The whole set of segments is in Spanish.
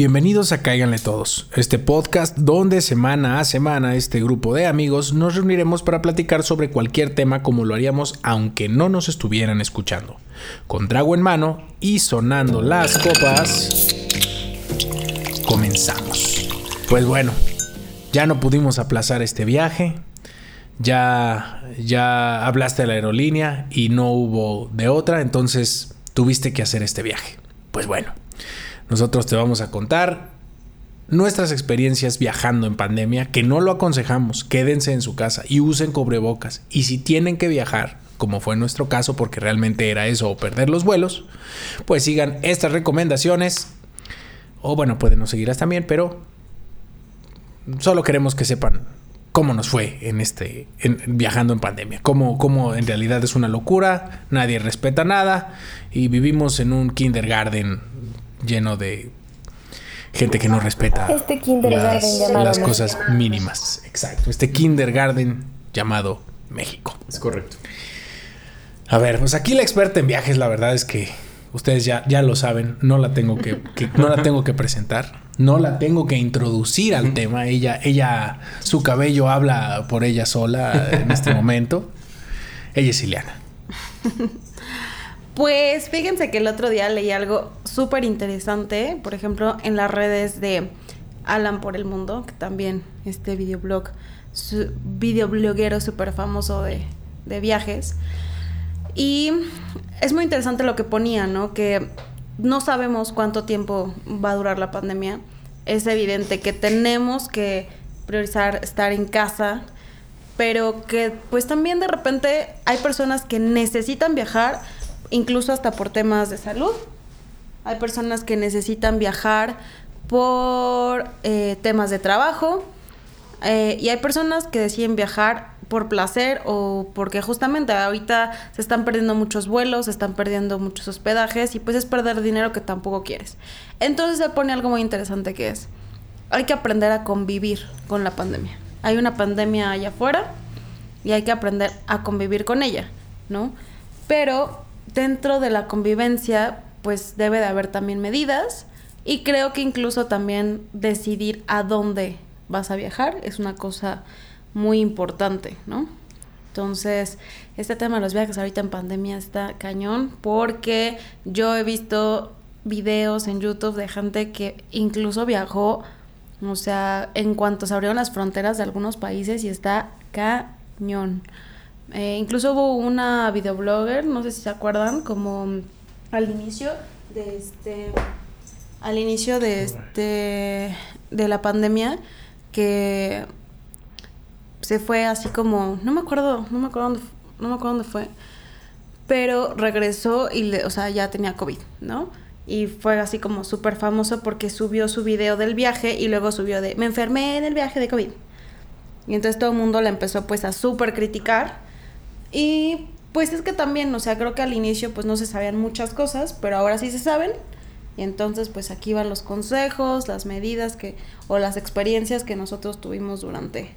Bienvenidos a Cáiganle Todos, este podcast donde semana a semana este grupo de amigos nos reuniremos para platicar sobre cualquier tema como lo haríamos aunque no nos estuvieran escuchando. Con trago en mano y sonando las copas, comenzamos. Pues bueno, ya no pudimos aplazar este viaje, ya, ya hablaste de la aerolínea y no hubo de otra, entonces tuviste que hacer este viaje. Pues bueno. Nosotros te vamos a contar nuestras experiencias viajando en pandemia, que no lo aconsejamos, quédense en su casa y usen cobrebocas. Y si tienen que viajar, como fue nuestro caso, porque realmente era eso o perder los vuelos, pues sigan estas recomendaciones. O bueno, pueden no seguirlas también, pero solo queremos que sepan cómo nos fue en este viajando en pandemia, cómo, cómo en realidad es una locura, nadie respeta nada y vivimos en un kindergarten lleno de gente que no respeta este kindergarten las, cosas mínimas. Exacto, este kindergarten llamado México. Es correcto. A ver, pues aquí la experta en viajes, la verdad es que ustedes ya, ya lo saben, no la tengo que, no la tengo que presentar, no la tengo que introducir al tema. Ella, ella, su cabello habla por ella sola en este momento. Ella es Ileana. Pues fíjense que el otro día leí algo súper interesante, por ejemplo, en las redes de Alan por el Mundo, que también este videoblog, su videobloguero súper famoso de, de viajes. Y es muy interesante lo que ponía, ¿no? Que no sabemos cuánto tiempo va a durar la pandemia. Es evidente que tenemos que priorizar estar en casa, pero que pues también de repente hay personas que necesitan viajar incluso hasta por temas de salud. Hay personas que necesitan viajar por eh, temas de trabajo eh, y hay personas que deciden viajar por placer o porque justamente ahorita se están perdiendo muchos vuelos, se están perdiendo muchos hospedajes y pues es perder dinero que tampoco quieres. Entonces se pone algo muy interesante que es, hay que aprender a convivir con la pandemia. Hay una pandemia allá afuera y hay que aprender a convivir con ella, ¿no? Pero dentro de la convivencia, pues debe de haber también medidas y creo que incluso también decidir a dónde vas a viajar es una cosa muy importante, ¿no? Entonces, este tema de los viajes ahorita en pandemia está cañón porque yo he visto videos en YouTube de gente que incluso viajó, o sea, en cuanto se abrieron las fronteras de algunos países y está cañón. Eh, incluso hubo una videoblogger, no sé si se acuerdan, como al inicio de este al inicio de este de la pandemia que se fue así como no me acuerdo no me acuerdo dónde, no me acuerdo dónde fue pero regresó y le, o sea ya tenía covid no y fue así como súper famoso porque subió su video del viaje y luego subió de me enfermé en el viaje de covid y entonces todo el mundo la empezó pues a súper criticar. Y pues es que también, o sea, creo que al inicio pues no se sabían muchas cosas, pero ahora sí se saben. Y entonces pues aquí van los consejos, las medidas que o las experiencias que nosotros tuvimos durante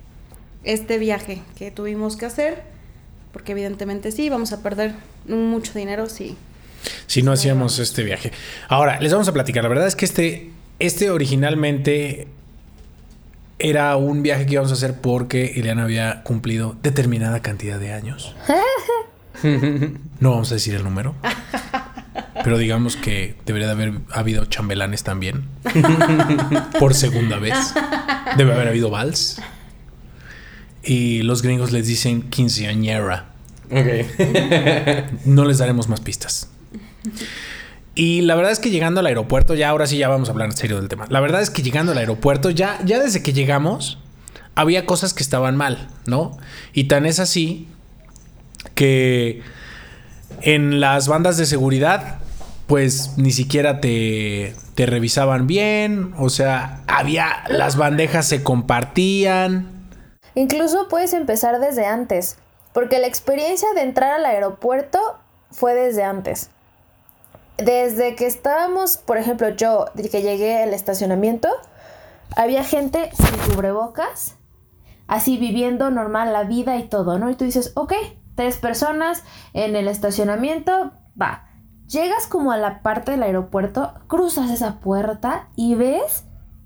este viaje que tuvimos que hacer, porque evidentemente sí, vamos a perder mucho dinero sí. Si no hacíamos este viaje. Ahora, les vamos a platicar. La verdad es que este, este originalmente era un viaje que íbamos a hacer porque Ileana había cumplido determinada cantidad de años. No vamos a decir el número. Pero digamos que debería de haber habido chambelanes también. Por segunda vez. Debe haber habido vals. Y los gringos les dicen quinceañera. Ok. No les daremos más pistas. Y la verdad es que llegando al aeropuerto, ya ahora sí ya vamos a hablar en serio del tema. La verdad es que llegando al aeropuerto, ya, ya desde que llegamos, había cosas que estaban mal, ¿no? Y tan es así que en las bandas de seguridad, pues ni siquiera te, te revisaban bien, o sea, había, las bandejas se compartían. Incluso puedes empezar desde antes, porque la experiencia de entrar al aeropuerto fue desde antes desde que estábamos, por ejemplo, yo, que llegué al estacionamiento, había gente sin cubrebocas, así viviendo normal la vida y todo, ¿no? Y tú dices, ok, tres personas en el estacionamiento, va. llegas como a la parte del aeropuerto, cruzas esa puerta y ves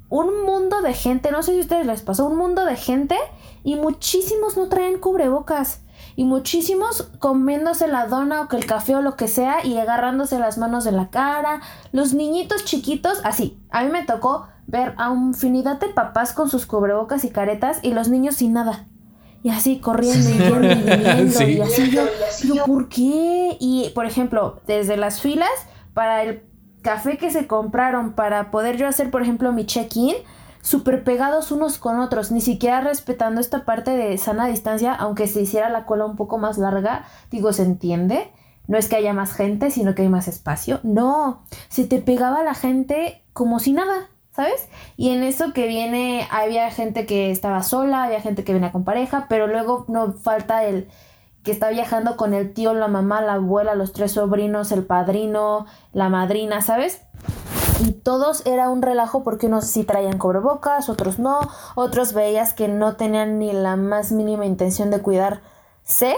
un mundo de gente, no sé si a ustedes les pasó, un mundo de gente y muchísimos no traen cubrebocas. Y muchísimos comiéndose la dona o que el café o lo que sea y agarrándose las manos de la cara. Los niñitos chiquitos, así. A mí me tocó ver a infinidad de papás con sus cubrebocas y caretas y los niños sin nada. Y así corriendo y yendo y viniendo y así yo, yo, ¿por qué? Y por ejemplo, desde las filas para el café que se compraron para poder yo hacer, por ejemplo, mi check-in, súper pegados unos con otros, ni siquiera respetando esta parte de sana distancia, aunque se hiciera la cola un poco más larga, digo, se entiende. No es que haya más gente, sino que hay más espacio. No, se te pegaba la gente como si nada. ¿Sabes? Y en eso que viene, había gente que estaba sola, había gente que venía con pareja, pero luego no falta el que está viajando con el tío, la mamá, la abuela, los tres sobrinos, el padrino, la madrina, ¿sabes? Y todos era un relajo porque unos sí traían cobrebocas, otros no, otros veías que no tenían ni la más mínima intención de cuidarse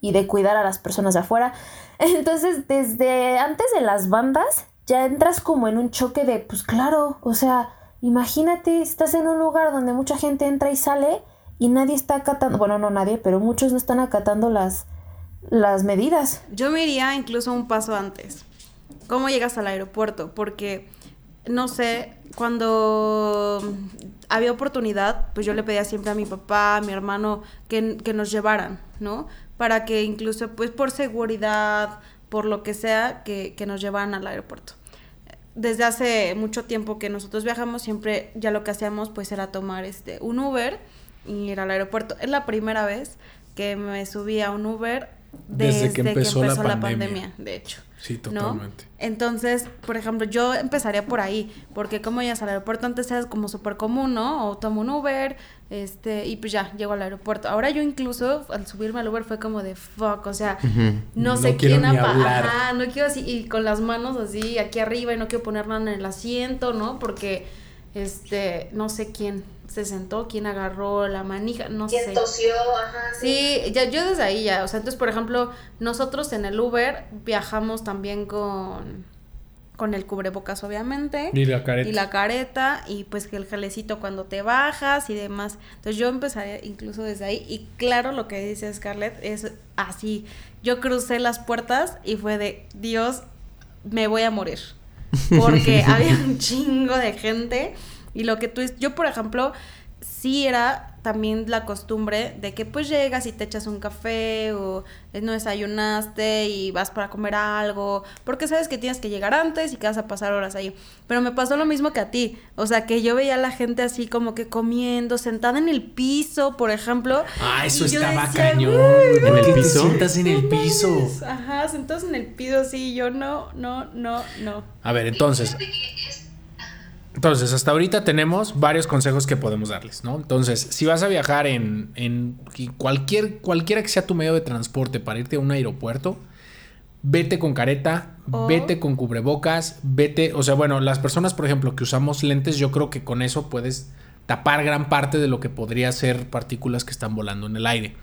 y de cuidar a las personas de afuera. Entonces, desde antes de las bandas, ya entras como en un choque de, pues claro, o sea, imagínate, estás en un lugar donde mucha gente entra y sale y nadie está acatando, bueno, no nadie, pero muchos no están acatando las, las medidas. Yo me iría incluso un paso antes. ¿Cómo llegas al aeropuerto? Porque, no sé, cuando había oportunidad, pues yo le pedía siempre a mi papá, a mi hermano, que, que nos llevaran, ¿no? Para que incluso, pues por seguridad, por lo que sea, que, que nos llevaran al aeropuerto. Desde hace mucho tiempo que nosotros viajamos, siempre ya lo que hacíamos pues era tomar este, un Uber y ir al aeropuerto. Es la primera vez que me subí a un Uber desde, que empezó, la, pandemia. de hecho. Sí, totalmente. Entonces, por ejemplo, yo empezaría por ahí, porque como ya al aeropuerto antes era como súper común, ¿no? O tomo un Uber, este, y pues ya, llego al aeropuerto. Ahora yo incluso, al subirme al Uber fue como de fuck, o sea, no sé quién Ajá, no quiero así, y con las manos así aquí arriba y no quiero poner nada en el asiento, ¿no? Porque, este, no sé quién se sentó, quién agarró la manija, no sé. ¿Quién tosió? Ajá. Sí, ya, yo desde ahí ya, o sea, entonces, por ejemplo, nosotros en el Uber viajamos también con, con el cubrebocas, obviamente. Y la careta. Y la careta, y pues que el gelecito cuando te bajas y demás. Entonces yo empezaría incluso desde ahí, y claro, lo que dice Scarlett es así. Yo crucé las puertas y fue de, Dios, me voy a morir. Porque había un chingo de gente. Y lo que tú, yo por ejemplo, sí era también la costumbre de que pues llegas y te echas un café o no desayunaste y vas para comer algo, porque sabes que tienes que llegar antes y que vas a pasar horas ahí. Pero me pasó lo mismo que a ti, o sea, que yo veía a la gente así como que comiendo, sentada en el piso, por ejemplo. Ah, eso estaba cañón. ¿En el piso? sientas en el piso. Ajá, sentados en el piso, así, yo no, no, no, no. A ver, entonces... Entonces, hasta ahorita tenemos varios consejos que podemos darles, ¿no? Entonces, si vas a viajar en, en cualquier, cualquiera que sea tu medio de transporte para irte a un aeropuerto, vete con careta, vete con cubrebocas, vete, o sea, bueno, las personas, por ejemplo, que usamos lentes, yo creo que con eso puedes tapar gran parte de lo que podría ser partículas que están volando en el aire.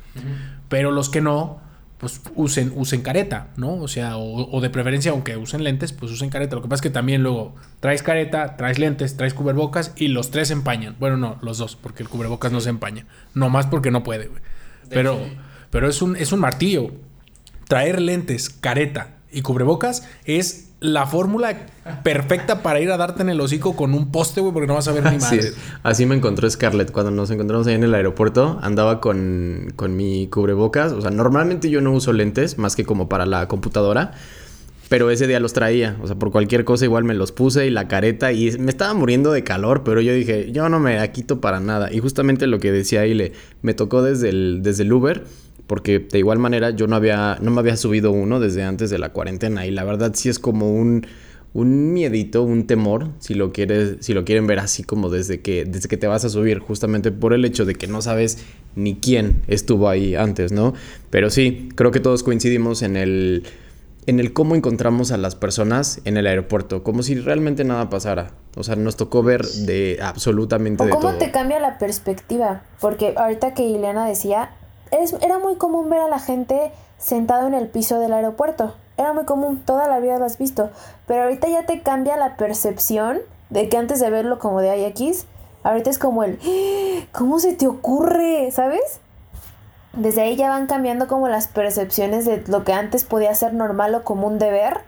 Pero los que no, pues usen, usen careta, ¿no? O sea, o, de preferencia, aunque usen lentes, pues usen careta. Lo que pasa es que también luego traes careta, traes lentes, traes cubrebocas y los tres se empañan. Bueno, no, los dos, porque el cubrebocas no se empaña. No más porque no puede, güey. Pero, pero es un, es un martillo. Traer lentes, careta y cubrebocas es la fórmula perfecta para ir a darte en el hocico con un poste, güey, porque no vas a ver ni más. así me encontró Scarlett cuando nos encontramos ahí en el aeropuerto. Andaba con, con mi cubrebocas. O sea, normalmente yo no uso lentes más que como para la computadora. Pero ese día los traía. O sea, por cualquier cosa igual me los puse y la careta. Y me estaba muriendo de calor, pero yo dije, yo no me quito para nada. Y justamente lo que decía Ile, me tocó desde el, desde el Uber porque de igual manera yo no había no me había subido uno desde antes de la cuarentena y la verdad sí es como un un miedito, un temor, si lo quieres, si lo quieren ver así como desde que desde que te vas a subir, justamente por el hecho de que no sabes ni quién estuvo ahí antes, ¿no? Pero sí, creo que todos coincidimos en el en el cómo encontramos a las personas en el aeropuerto, como si realmente nada pasara. O sea, nos tocó ver de absolutamente o cómo te cambia la perspectiva, porque ahorita que Ileana decía, era muy común ver a la gente sentado en el piso del aeropuerto. era muy común, toda la vida lo has visto, pero ahorita ya te cambia la percepción de que antes de verlo como de IX, ahorita es como el, ¡Ah! ¿cómo se te ocurre? ¿Sabes? Desde ahí ya van cambiando como las percepciones de lo que antes podía ser normal o común de ver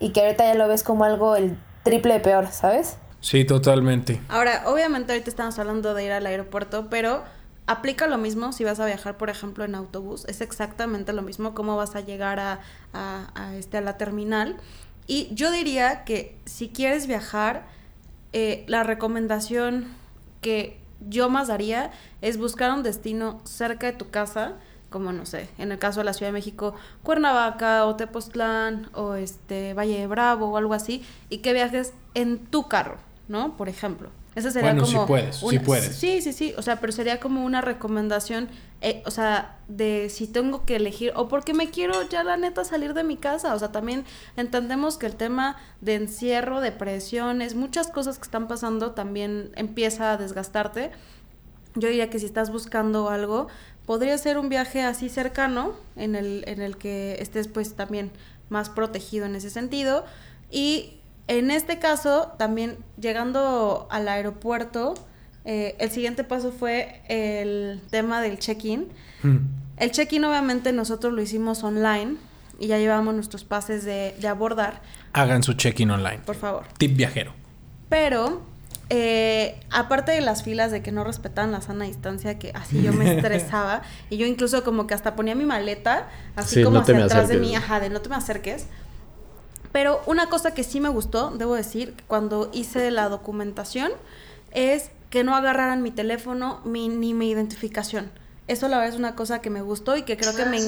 y que ahorita ya lo ves como algo el triple de peor, ¿sabes? Sí, totalmente. Ahora, obviamente ahorita estamos hablando de ir al aeropuerto, pero aplica lo mismo si vas a viajar, por ejemplo, en autobús. Es exactamente lo mismo cómo vas a llegar a, este, a la terminal. Y yo diría que si quieres viajar, eh, la recomendación que yo más daría es buscar un destino cerca de tu casa, como no sé, en el caso de la Ciudad de México, Cuernavaca o Tepoztlán o este Valle de Bravo o algo así, y que viajes en tu carro, ¿no? Por ejemplo. Esa sería Bueno, como sí puedes, una- puedes. Sí, sí, sí, o sea, pero sería como una recomendación, eh, o sea, de si tengo que elegir o porque me quiero ya la neta salir de mi casa, o sea, también entendemos que el tema de encierro, de presiones, muchas cosas que están pasando también empieza a desgastarte. Yo diría que si estás buscando algo, podría ser un viaje así cercano en el, en el que estés pues también más protegido en ese sentido. Y en este caso, también llegando al aeropuerto, eh, el siguiente paso fue el tema del check-in. Mm. El check-in obviamente nosotros lo hicimos online y ya llevamos nuestros pases de, de abordar, Hagan su check-in online. por favor. Tip viajero. Pero, eh, aparte de las filas de que no respetaban la sana distancia, que así yo me estresaba, y yo incluso como que hasta ponía mi maleta, así Sí, como no hacia me atrás de mí, ajá, de no te me acerques. Pero una cosa que sí me gustó, debo decir, cuando hice la documentación, es que no agarraran mi teléfono mi- ni mi identificación. Eso la verdad es una cosa que me gustó y que creo que Ah, me,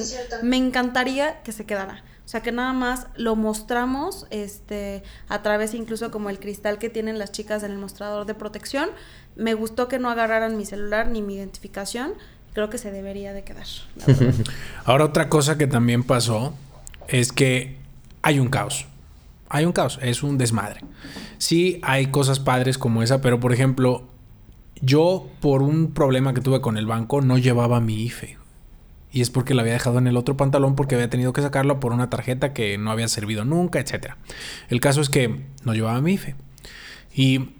me encantaría que se quedara. O sea, que nada más lo mostramos este, a través incluso como el cristal que tienen las chicas en el mostrador de protección. Me gustó que no agarraran mi celular ni mi identificación. Creo que se debería de quedar. Ahora otra cosa que también pasó es que hay un caos. Hay un caos, es un desmadre. Sí, hay cosas padres como esa, pero por ejemplo, yo por un problema que tuve con el banco no llevaba mi IFE. Y es porque la había dejado en el otro pantalón porque había tenido que sacarlo por una tarjeta que no había servido nunca, etc. El caso es que no llevaba mi IFE. Y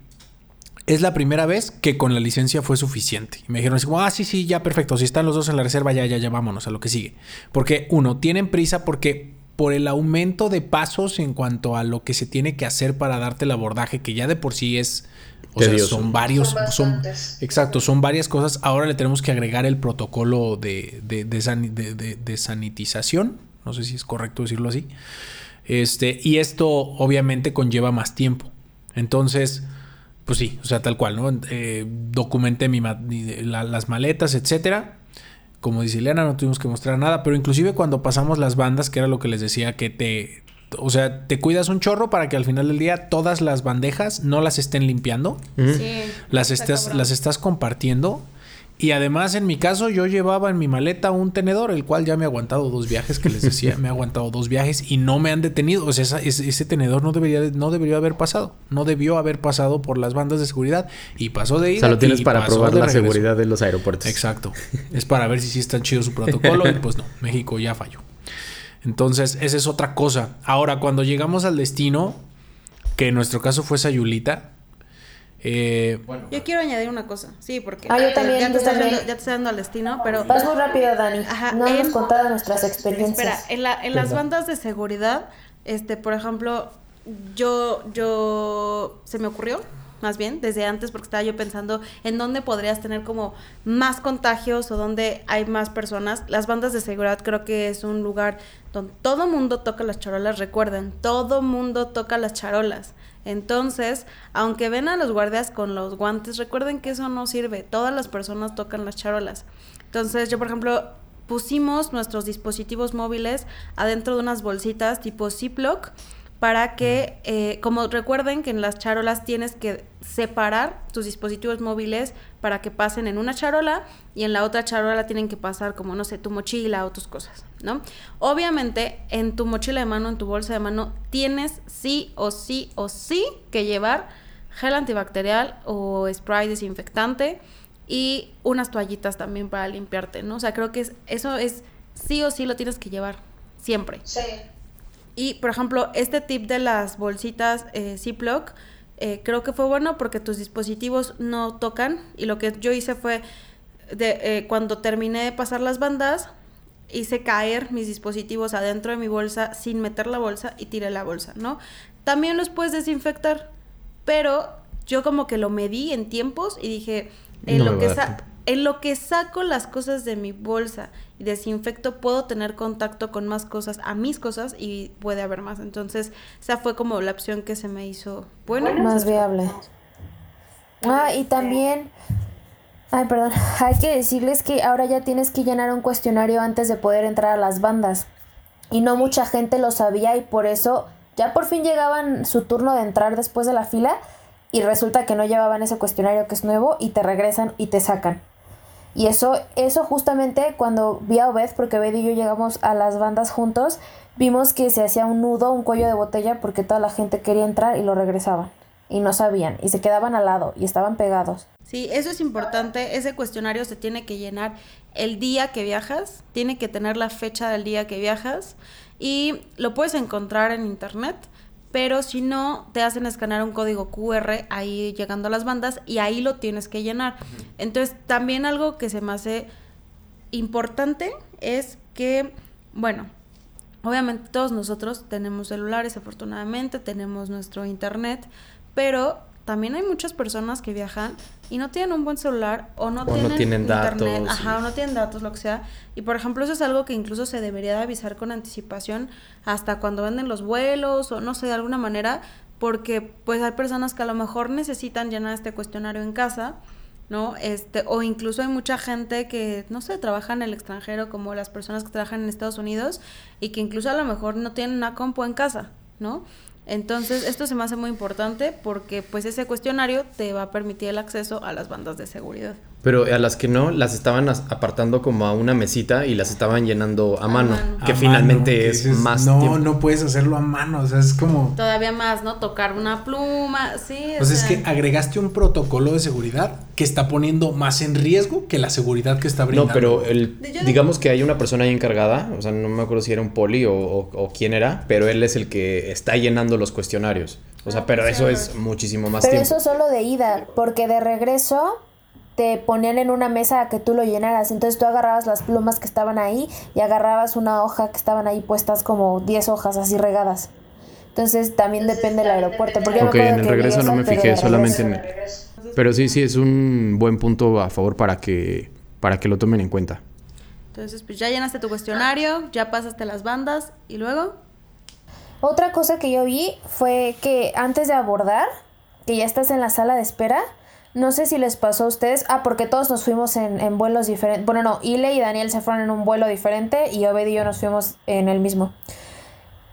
es la primera vez que con la licencia fue suficiente. Y me dijeron así ah, sí, sí, ya perfecto. Si están los dos en la reserva, ya, ya, ya, vámonos a lo que sigue. Porque, uno, tienen prisa porque por el aumento de pasos en cuanto a lo que se tiene que hacer para darte el abordaje, que ya de por sí es... O Tedioso. sea, son varios... Son exacto, son varias cosas. Ahora le tenemos que agregar el protocolo de, de, de sani- de- de- de sanitización. No sé si es correcto decirlo así. Este, y esto obviamente conlleva más tiempo. Entonces, pues sí, o sea, tal cual, ¿no? Eh, documenté mi ma- mi- la- las maletas, etcétera. Como dice Ileana, no tuvimos que mostrar nada, pero inclusive cuando pasamos las bandas, que era lo que les decía, que te, o sea, te cuidas un chorro para que al final del día todas las bandejas no las estén limpiando. Sí, las está estás, las estás compartiendo. Y además, en mi caso, yo llevaba en mi maleta un tenedor, el cual ya me ha aguantado dos viajes, que les decía, me ha aguantado dos viajes y no me han detenido. O sea, esa- ese, ese tenedor no debería, de- no debería haber pasado. No debió haber pasado por las bandas de seguridad y pasó de O ida. sea, lo tienes para probar la regreso. seguridad de los aeropuertos. Exacto. Es para ver si sí está chido su protocolo y pues no, México ya falló. Entonces, esa es otra cosa. Ahora, cuando llegamos al destino, que en nuestro caso fue Sayulita, eh, Yo quiero añadir una cosa, sí, porque Ah, yo también, ya, te yo estoy también. dando, ya te estoy dando al destino, pero Vas muy rápido, Dani. Ajá, no hemos en- contado nuestras experiencias. Espera, en, la, en las bandas de seguridad, este, por ejemplo, yo, yo, se me ocurrió, más bien, desde antes, porque estaba yo pensando en dónde podrías tener como más contagios o dónde hay más personas. Las bandas de seguridad creo que es un lugar donde todo mundo toca las charolas, recuerden, todo mundo toca las charolas. Entonces, aunque ven a los guardias con los guantes, recuerden que eso no sirve. Todas las personas tocan las charolas. Entonces, yo, por ejemplo, pusimos nuestros dispositivos móviles adentro de unas bolsitas tipo Ziploc para que, eh, como recuerden que en las charolas tienes que separar tus dispositivos móviles para que pasen en una charola y en la otra charola tienen que pasar como, no sé, tu mochila o tus cosas, ¿no? Obviamente, en tu mochila de mano, en tu bolsa de mano, tienes sí o sí o sí que llevar gel antibacterial o spray desinfectante y unas toallitas también para limpiarte, ¿no? O sea, creo que es, eso es sí o sí lo tienes que llevar, siempre. Sí. Y, por ejemplo, este tip de las bolsitas eh, Ziploc, eh, creo que fue bueno porque tus dispositivos no tocan. Y lo que yo hice fue, de, eh, cuando terminé de pasar las bandas, hice caer mis dispositivos adentro de mi bolsa sin meter la bolsa y tiré la bolsa, ¿no? También los puedes desinfectar, pero yo como que lo medí en tiempos y dije, en, No lo, que en lo que saco las cosas de mi bolsa y desinfecto, puedo tener contacto con más cosas, a mis cosas y puede haber más. Entonces, esa fue como la opción que se me hizo buena. Más viable. Ah, y también, ay, perdón, hay que decirles que ahora ya tienes que llenar un cuestionario antes de poder entrar a las bandas. Y no mucha gente lo sabía y por eso ya por fin llegaban su turno de entrar después de la fila y resulta que no llevaban ese cuestionario que es nuevo y te regresan y te sacan. Y eso, eso justamente cuando vi a Obed, porque Obed y yo llegamos a las bandas juntos, vimos que se hacía un nudo, un cuello de botella, porque toda la gente quería entrar y lo regresaban. Y no sabían, y se quedaban al lado, y estaban pegados. Sí, eso es importante. Ese cuestionario se tiene que llenar el día que viajas, tiene que tener la fecha del día que viajas y lo puedes encontrar en internet, pero si no, te hacen escanear un código QR ahí llegando a las bandas y ahí lo tienes que llenar. Entonces, también algo que se me hace importante es que, bueno, Obviamente todos nosotros tenemos celulares, afortunadamente, tenemos nuestro internet, pero también hay muchas personas que viajan y no tienen un buen celular o no O no tienen tienen internet, datos, ajá, y- o no tienen datos, lo que sea. Y por ejemplo, eso es algo que incluso se debería de avisar con anticipación hasta cuando venden los vuelos o no sé, de alguna manera, porque pues hay personas que a lo mejor necesitan llenar este cuestionario en casa. ¿no? Este, o incluso hay mucha gente que, no sé, trabaja en el extranjero, como las personas que trabajan en Estados Unidos, y que incluso a lo mejor no tienen una compu en casa, ¿no? Entonces, esto se me hace muy importante porque pues ese cuestionario te va a permitir el acceso a las bandas de seguridad. Pero a las que no, las estaban apartando como a una mesita y las estaban llenando a, mano, mano. que A finalmente mano, que es dices, más No, tiempo. no puedes hacerlo a mano, o sea, es como... Todavía más, ¿no? Tocar una pluma, sí. Pues es sea, que agregaste un protocolo de seguridad que está poniendo más en riesgo que la seguridad que está No, brindando. pero el, no- digamos que hay una persona ahí encargada, o sea, no me acuerdo si era un poli o, o- o quién era, pero él es el que está llenando los cuestionarios. O sea, Ah, pero eso es muchísimo más Pero tiempo. eso solo de ida, porque de regreso te ponían en una mesa a que tú lo llenaras. Entonces tú agarrabas las plumas que estaban ahí y agarrabas una hoja que estaban ahí puestas como 10 hojas así regadas. Entonces también depende del aeropuerto. Porque Ok, en el regreso no me pero fijé, solamente en el... Pero sí, sí, es un buen punto a favor para que, para que lo tomen en cuenta. Entonces, pues ya llenaste tu cuestionario, ya pasaste las bandas y luego... Otra cosa que yo vi fue que antes de abordar, que ya estás en la sala de espera, no sé si les pasó a ustedes, ah, porque todos nos fuimos en, vuelos diferentes, bueno, no, Ile y Daniel se fueron en un vuelo diferente y Obed y yo nos fuimos en el mismo.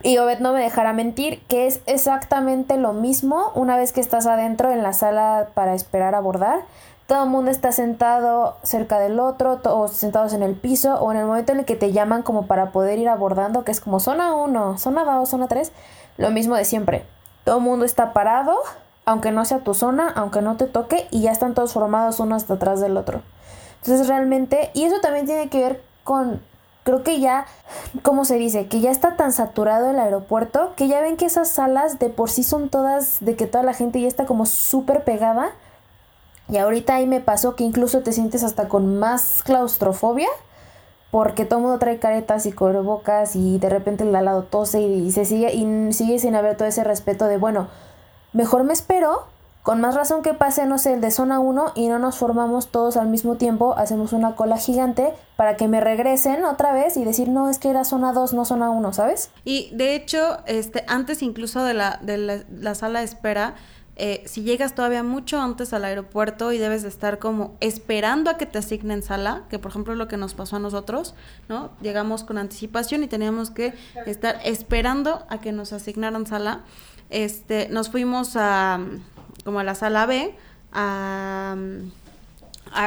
Y Obed no me dejará mentir que es exactamente lo mismo una vez que estás adentro en la sala para esperar abordar. Todo el mundo está sentado cerca del otro, o sentados en el piso, o en el momento en el que te llaman como para poder ir abordando, que es como zona 1, zona 2, zona 3, lo mismo de siempre. Todo el mundo está parado, aunque no sea tu zona, aunque no te toque, y ya están todos formados uno hasta atrás del otro. Entonces realmente, y eso también tiene que ver con, creo que ya, ¿cómo se dice? Que ya está tan saturado el aeropuerto que ya ven que esas salas de por sí son todas, de que toda la gente ya está como súper pegada. Y ahorita ahí me pasó que incluso te sientes hasta con más claustrofobia. Porque todo el mundo trae caretas y cubrebocas y de repente el de al lado tose y, y se sigue y sigue sin haber todo ese respeto de bueno, mejor me espero, con más razón que pase, no sé, el de zona 1 y no nos formamos todos al mismo tiempo, hacemos una cola gigante para que me regresen otra vez y decir, no, es que era zona 2, no zona 1, ¿sabes? Y de hecho, este, antes incluso de la, de la, la sala de espera, eh, si llegas todavía mucho antes al aeropuerto y debes de estar como esperando a que te asignen sala, que por ejemplo es lo que nos pasó a nosotros, ¿no? Llegamos con anticipación y teníamos que estar esperando a que nos asignaran sala. Este, nos fuimos a como a la sala B a,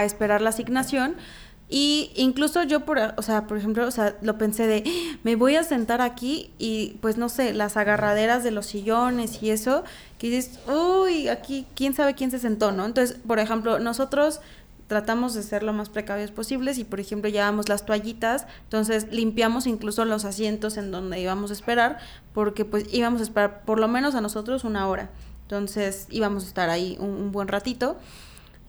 esperar la asignación. Y incluso yo, por, o sea, por ejemplo, o sea, lo pensé de, "Ah, me voy a sentar aquí y pues no sé, las agarraderas de los sillones y eso, que dices, uy, aquí quién sabe quién se sentó, ¿no? Entonces, por ejemplo, nosotros tratamos de ser lo más precavidos posibles y por ejemplo llevamos las toallitas, entonces limpiamos incluso los asientos en donde íbamos a esperar, porque pues íbamos a esperar por lo menos a nosotros una hora, entonces íbamos a estar ahí un, buen ratito.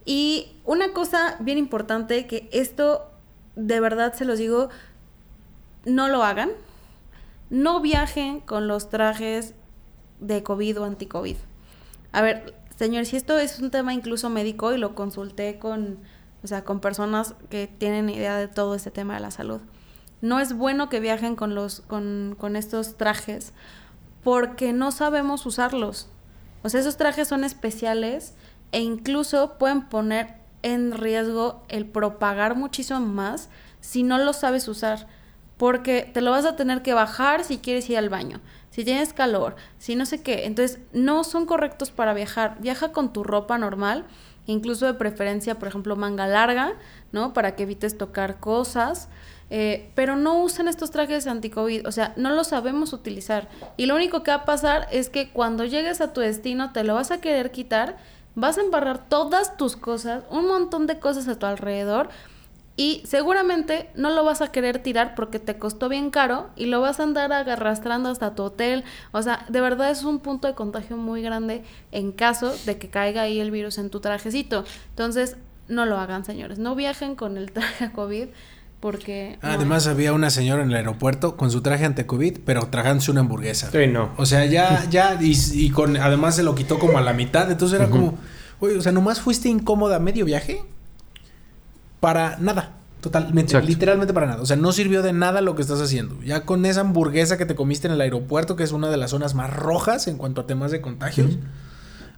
Y una cosa bien importante, que esto de verdad se los digo, no lo hagan, no viajen con los trajes de COVID o anti-COVID. A ver, señor, si esto es un tema incluso médico y lo consulté con, o sea, con personas que tienen idea de todo este tema de la salud. No es bueno que viajen con los, con, con estos trajes porque no sabemos usarlos. O sea, esos trajes son especiales e incluso pueden poner en riesgo el propagar muchísimo más si no lo sabes usar. Porque te lo vas a tener que bajar si quieres ir al baño, si tienes calor, si no sé qué. Entonces, no son correctos para viajar. Viaja con tu ropa normal, incluso de preferencia, por ejemplo, manga larga, ¿no? Para que evites tocar cosas. Eh, pero no usen estos trajes anti-COVID, o sea, no los sabemos utilizar. Y lo único que va a pasar es que cuando llegues a tu destino te lo vas a querer quitar, vas a embarrar todas tus cosas, un montón de cosas a tu alrededor y seguramente no lo vas a querer tirar porque te costó bien caro y lo vas a andar arrastrando hasta tu hotel. O sea, de verdad es un punto de contagio muy grande en caso de que caiga ahí el virus en tu trajecito. Entonces, no lo hagan, señores. No viajen con el traje COVID porque... no. Además había una señora en el aeropuerto con su traje ante COVID, pero tragándose una hamburguesa. Sí, no. O sea, ya, ya, y, y con, además se lo quitó como a la mitad, entonces era como, oye, o sea, nomás fuiste incómoda medio viaje para nada. Totalmente, Exacto. literalmente para nada. O sea, no sirvió de nada lo que estás haciendo. Ya con esa hamburguesa que te comiste en el aeropuerto, que es una de las zonas más rojas en cuanto a temas de contagios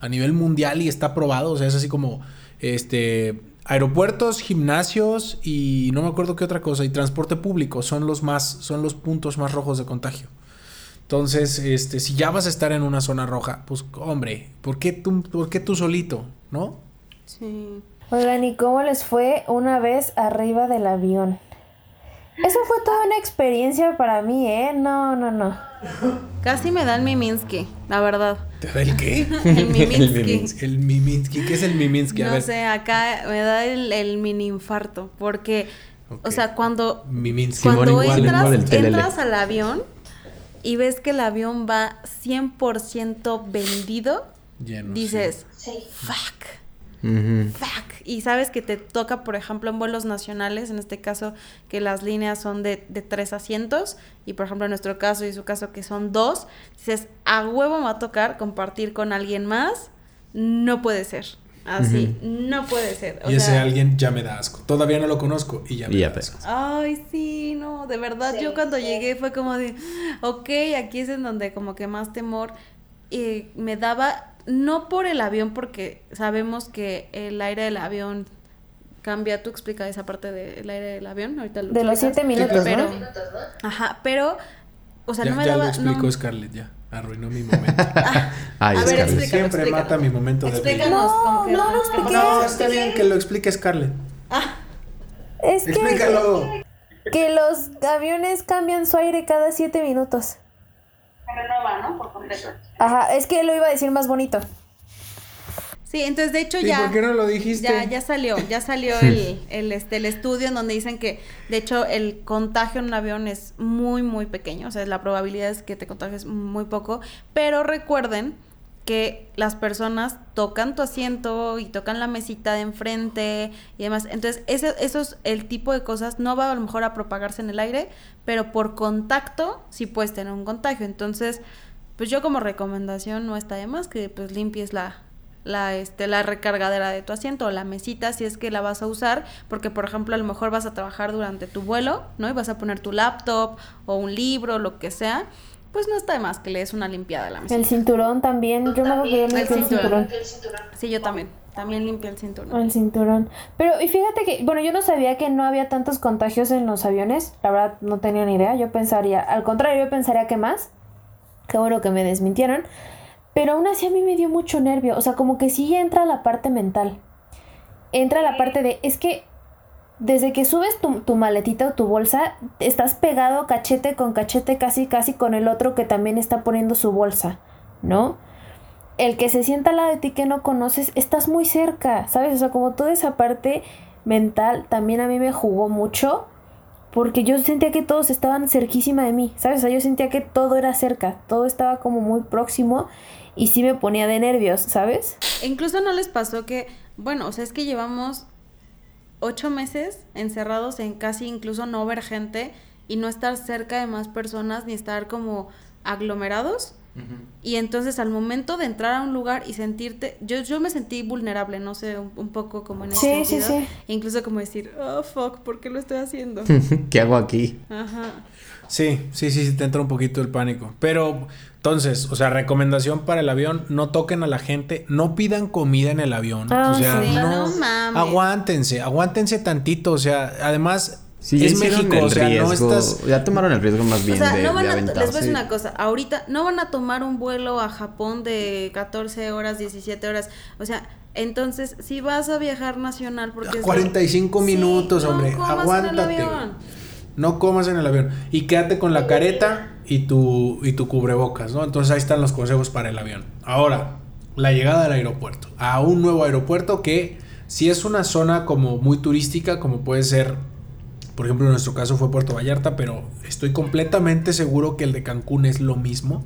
a nivel mundial y está probado. O sea, es así como este aeropuertos, gimnasios y no me acuerdo qué otra cosa. Y transporte público son los más, son los puntos más rojos de contagio. Entonces, este, si ya vas a estar en una zona roja, pues hombre, ¿por qué tú, por qué tú solito? ¿No? Sí. Oigan, ¿y cómo les fue una vez arriba del avión? Eso fue toda una experiencia para mí, ¿eh? No, no, no. Casi me da el Miminsky, la verdad. ¿Te da el qué? El Miminsky. El Miminsky. ¿Qué es el Miminsky? A no ver. sé, acá me da el, el mini infarto, porque, o sea, cuando, Miminsky. Cuando igual, entras, igual entras al avión y ves que el avión va 100% vendido, Lleno, dices, fuck. Ujú. fuck. Y sabes que te toca, por ejemplo, en vuelos nacionales, en este caso, que las líneas son de, de tres asientos, y por ejemplo, en nuestro caso y su caso, que son dos, dices, a huevo me va a tocar compartir con alguien más, no puede ser. Así, no puede ser. O Y ese sea, alguien ya me da asco. Todavía no lo conozco y ya me Y ya da asco. Ay, sí, no, de verdad, yo cuando llegué fue como de, ok, aquí es en donde como que más temor eh, me daba, no por el avión, porque sabemos que el aire del avión cambia, tú explica esa parte del aire del avión, ahorita lo De los siete minutos, pero, ¿no? Ajá, pero, o sea, ya no me ya daba, lo explicó no, Scarlett, ya. Arruinó mi momento. Ay, A ver, Siempre explícalo. mata mi momento de Explícanos. No, que- no lo como- expliqué. No, está bien que lo explique Scarlett. Es que, Explícalo. que los aviones cambian su aire cada siete minutos. Renova, ¿no? Por completo. Ajá, es que lo iba a decir más bonito. Sí, entonces de hecho ¿Y ya... por qué no lo dijiste? Ya, ya salió, ya salió el, el, este, el estudio en donde dicen que, de hecho, el contagio en un avión es muy, muy pequeño. O sea, la probabilidad es que te contagies muy poco. Pero recuerden que las personas tocan tu asiento y tocan la mesita de enfrente y demás. Entonces, ese, eso es el tipo de cosas. No va a lo mejor a propagarse en el aire, pero por contacto sí puedes tener un contagio. Entonces, pues yo como recomendación no está de más que pues limpies la, la, este, la recargadera de tu asiento o la mesita si es que la vas a usar, porque por ejemplo a lo mejor vas a trabajar durante tu vuelo, ¿no? Y vas a poner tu laptop o un libro, lo que sea, pues no está de más que le des una limpiada a la mesita. El cinturón también. Yo me acuerdo que yo El limpié el cinturón. cinturón. Sí, yo también, también limpio el cinturón. El cinturón. Pero, y fíjate que, bueno, yo no sabía que no había tantos contagios en los aviones. La verdad, no tenía ni idea. Yo pensaría, al contrario, yo pensaría que más. Qué bueno que me desmintieron. Pero aún así a mí me dio mucho nervio. O sea, como que sí entra la parte mental. Entra la parte de, es que desde que subes tu, tu maletita o tu bolsa, estás pegado cachete con cachete, casi, casi con el otro que también está poniendo su bolsa, ¿no? el que se sienta al lado de ti que no conoces, estás muy cerca, ¿sabes? O sea, como toda esa parte mental también a mí me jugó mucho porque yo sentía que todos estaban cerquísima de mí, ¿sabes? O sea, yo sentía que todo era cerca, todo estaba como muy próximo y sí me ponía de nervios, ¿sabes? E incluso no les pasó que, bueno, o sea, es que llevamos ocho meses encerrados en casi incluso no ver gente y no estar cerca de más personas ni estar como aglomerados. Y entonces al momento de entrar a un lugar y sentirte, yo, yo me sentí vulnerable, no sé, un, poco como en ese sí, sentido. Sí, sí. Incluso como decir, oh, fuck, ¿por qué lo estoy haciendo? ¿Qué hago aquí? Ajá. Sí, sí, sí, sí, te entra un poquito el pánico. Pero, entonces, o sea, recomendación para el avión, no toquen a la gente, no pidan comida en el avión. Ah, o sea, sí. no, No mames. aguántense, aguántense tantito, o sea, además Sí, es México, el o sea, riesgo, no estás Ya tomaron el riesgo más bien o sea, de, no van de a, les voy a decir una cosa, ahorita no van a tomar un vuelo a Japón de 14 horas, 17 horas, o sea, entonces si vas a viajar nacional porque es- 45 minutos, Sí, no hombre, el aguántate. No comas en el avión y quédate con la careta y tu y tu cubrebocas, ¿no? Entonces ahí están los consejos para el avión. Ahora, la llegada al aeropuerto, a un nuevo aeropuerto que si es una zona como muy turística, como puede ser por ejemplo, en nuestro caso fue Puerto Vallarta, pero estoy completamente seguro que el de Cancún es lo mismo.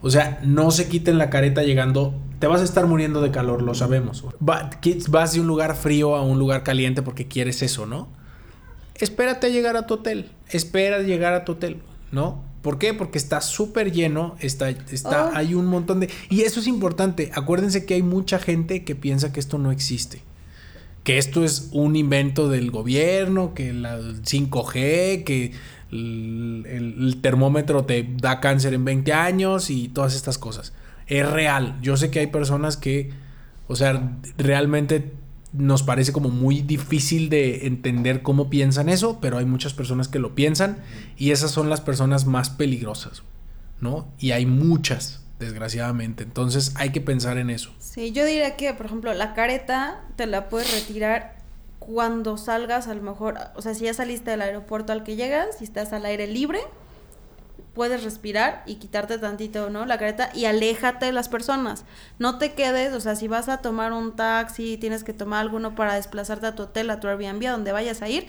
O sea, no se quiten la careta llegando. Te vas a estar muriendo de calor, lo sabemos. Va- vas de un lugar frío a un lugar caliente porque quieres eso, ¿no? Espérate a llegar a tu hotel. Espera a llegar a tu hotel, ¿no? ¿Por qué? Porque está súper lleno, está, está, Oh. hay un montón de... Y eso es importante. Acuérdense que hay mucha gente que piensa que esto no existe. Que esto es un invento del gobierno, que la 5G, que el, el- el termómetro te da cáncer en 20 años y todas estas cosas. Es real. Yo sé que hay personas que, o sea, realmente nos parece como muy difícil de entender cómo piensan eso, pero hay muchas personas que lo piensan y esas son las personas más peligrosas, ¿no? Y hay muchas, desgraciadamente. Entonces hay que pensar en eso. Sí, yo diría que, por ejemplo, la careta te la puedes retirar cuando salgas, a lo mejor, o sea, si ya saliste del aeropuerto al que llegas, si estás al aire libre, puedes respirar y quitarte tantito, ¿no? La careta y aléjate de las personas. No te quedes, o sea, si vas a tomar un taxi, tienes que tomar alguno para desplazarte a tu hotel, a tu Airbnb, a donde vayas a ir,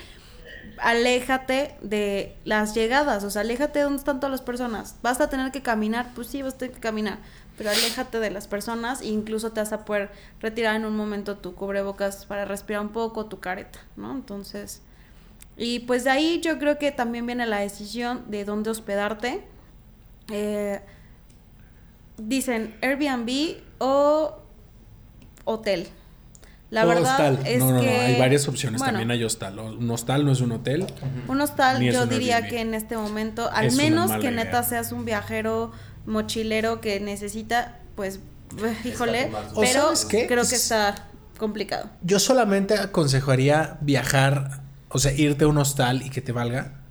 aléjate de las llegadas, o sea, aléjate de donde están todas las personas. ¿Vas a tener que caminar? Pues sí, vas a tener que caminar, pero aléjate de las personas e incluso te vas a poder retirar en un momento tu cubrebocas para respirar un poco, tu careta, ¿no? Entonces, y pues de ahí yo creo que también viene la decisión de dónde hospedarte. Eh, dicen Airbnb o hotel. La O verdad hostal. es no, no, que no, hay varias opciones. bueno, También hay hostal. Un hostal no es un hotel. un hostal, yo un diría Airbnb. que en este momento, al Es menos que idea. neta seas un viajero mochilero que necesita, pues, híjole, ¿O pero sabes qué? creo que está complicado. Yo solamente aconsejaría viajar, o sea, irte a un hostal y que te valga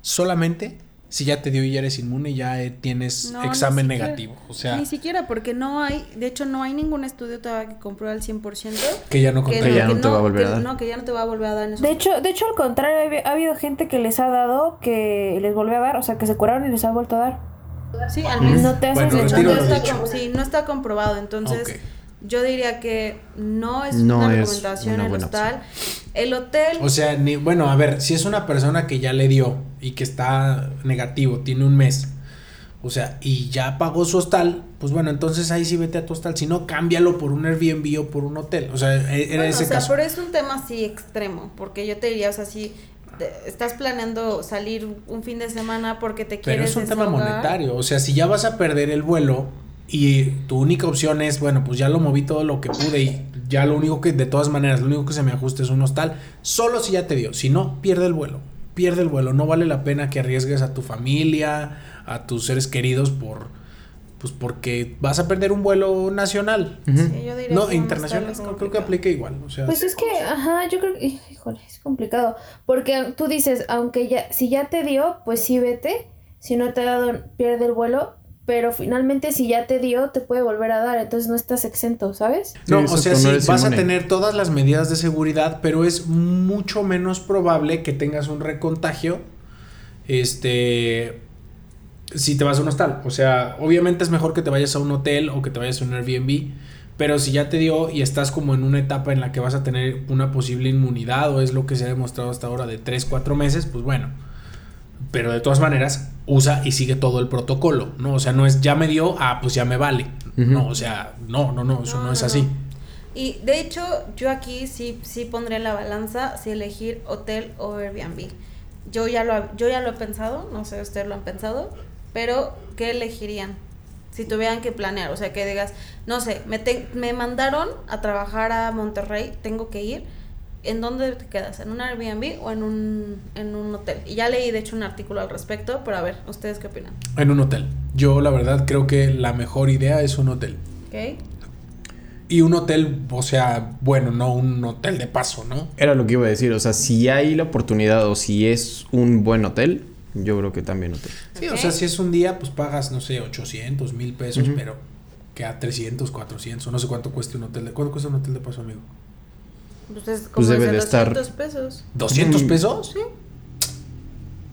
solamente si ya te dio y ya eres inmune y ya eh, tienes No, examen siquiera. negativo. O sea, Ni siquiera, porque no hay, de hecho, no hay ningún estudio todavía que compruebe al 100% que ya no que, ya no te va a volver que a dar. No, que ya no te va a volver a dar en De hecho, de hecho al contrario, ha habi- ha habido gente que les ha dado que les volvió a dar, o sea, que se curaron y les ha vuelto a dar. Sí, al menos. No te haces Bueno, hecho, está, dicho. sí, no está comprobado. Entonces, yo diría que no es No una es recomendación una el hostal. El hotel, O sea, ni, bueno, a ver, si es una persona que ya le dio y que está negativo, tiene un mes, o sea, y ya pagó su hostal, pues bueno, entonces ahí sí vete a tu hostal. Si no, cámbialo por un Airbnb o por un hotel. O sea, e- era Bueno, ese o sea, caso. pero es un tema así extremo, porque yo te diría, o sea, si te- estás planeando salir un fin de semana porque te Pero quieres es un tema monetario. O sea, si ya vas a perder el vuelo y tu única opción es, bueno, pues ya lo moví todo lo que pude y ya lo único que, de todas maneras, lo único que se me ajuste es un hostal, solo si ya te dio. Si no, pierde el vuelo. Pierde el vuelo. No vale la pena que arriesgues a tu familia, a tus seres queridos por. Pues porque vas a perder un vuelo nacional. Ujú. Sí, yo diría No, que internacional no, creo que aplica igual. O sea, Pues es que, ajá, yo creo que, híjole, es complicado. Porque tú dices, aunque ya, si ya te dio, pues sí vete. Si no te ha dado, pierde el vuelo. Pero finalmente, si ya te dio, te puede volver a dar. Entonces no estás exento, ¿sabes? No, Sí, o sea, sí, vas a tener todas las medidas de seguridad, pero es mucho menos probable que tengas un recontagio. Este. si te vas a un hostal. O sea, obviamente es mejor que te vayas a un hotel o que te vayas a un Airbnb. Pero si ya te dio y estás como en una etapa en la que vas a tener una posible inmunidad o es lo que se ha demostrado hasta ahora de 3, 4 meses, pues bueno. Pero de todas maneras, usa y sigue todo el protocolo, ¿no? O sea, no es ya me dio, ah, pues ya me vale. No, o sea, no, no, no, eso no, es así. Y de hecho, yo aquí sí, sí pondré la balanza si elegir hotel o Airbnb. Yo ya lo, yo ya lo he pensado, no sé, ustedes lo han pensado, pero ¿qué elegirían? Si tuvieran que planear, o sea, que digas, no sé, me, me mandaron a trabajar a Monterrey, tengo que ir. ¿En dónde te quedas? ¿En un Airbnb o en un, en un hotel? Y ya leí, de hecho, un artículo al respecto, pero a ver, ¿ustedes qué opinan? En un hotel. Yo, la verdad, creo que la mejor idea es un hotel. ¿Ok? Y un hotel, o sea, bueno, no un hotel de paso, ¿no? Era lo que iba a decir, o sea, si hay la oportunidad o si es un buen hotel, yo creo que también hotel. Sí, o sea, si es un día, pues pagas, no sé, 800, mil pesos, pero que a 300, 400, no sé cuánto cuesta un hotel de... ¿Cuánto cuesta un hotel de paso, amigo? Pues, es como pues debe de 200 estar... pesos. ¿200 pesos? Sí.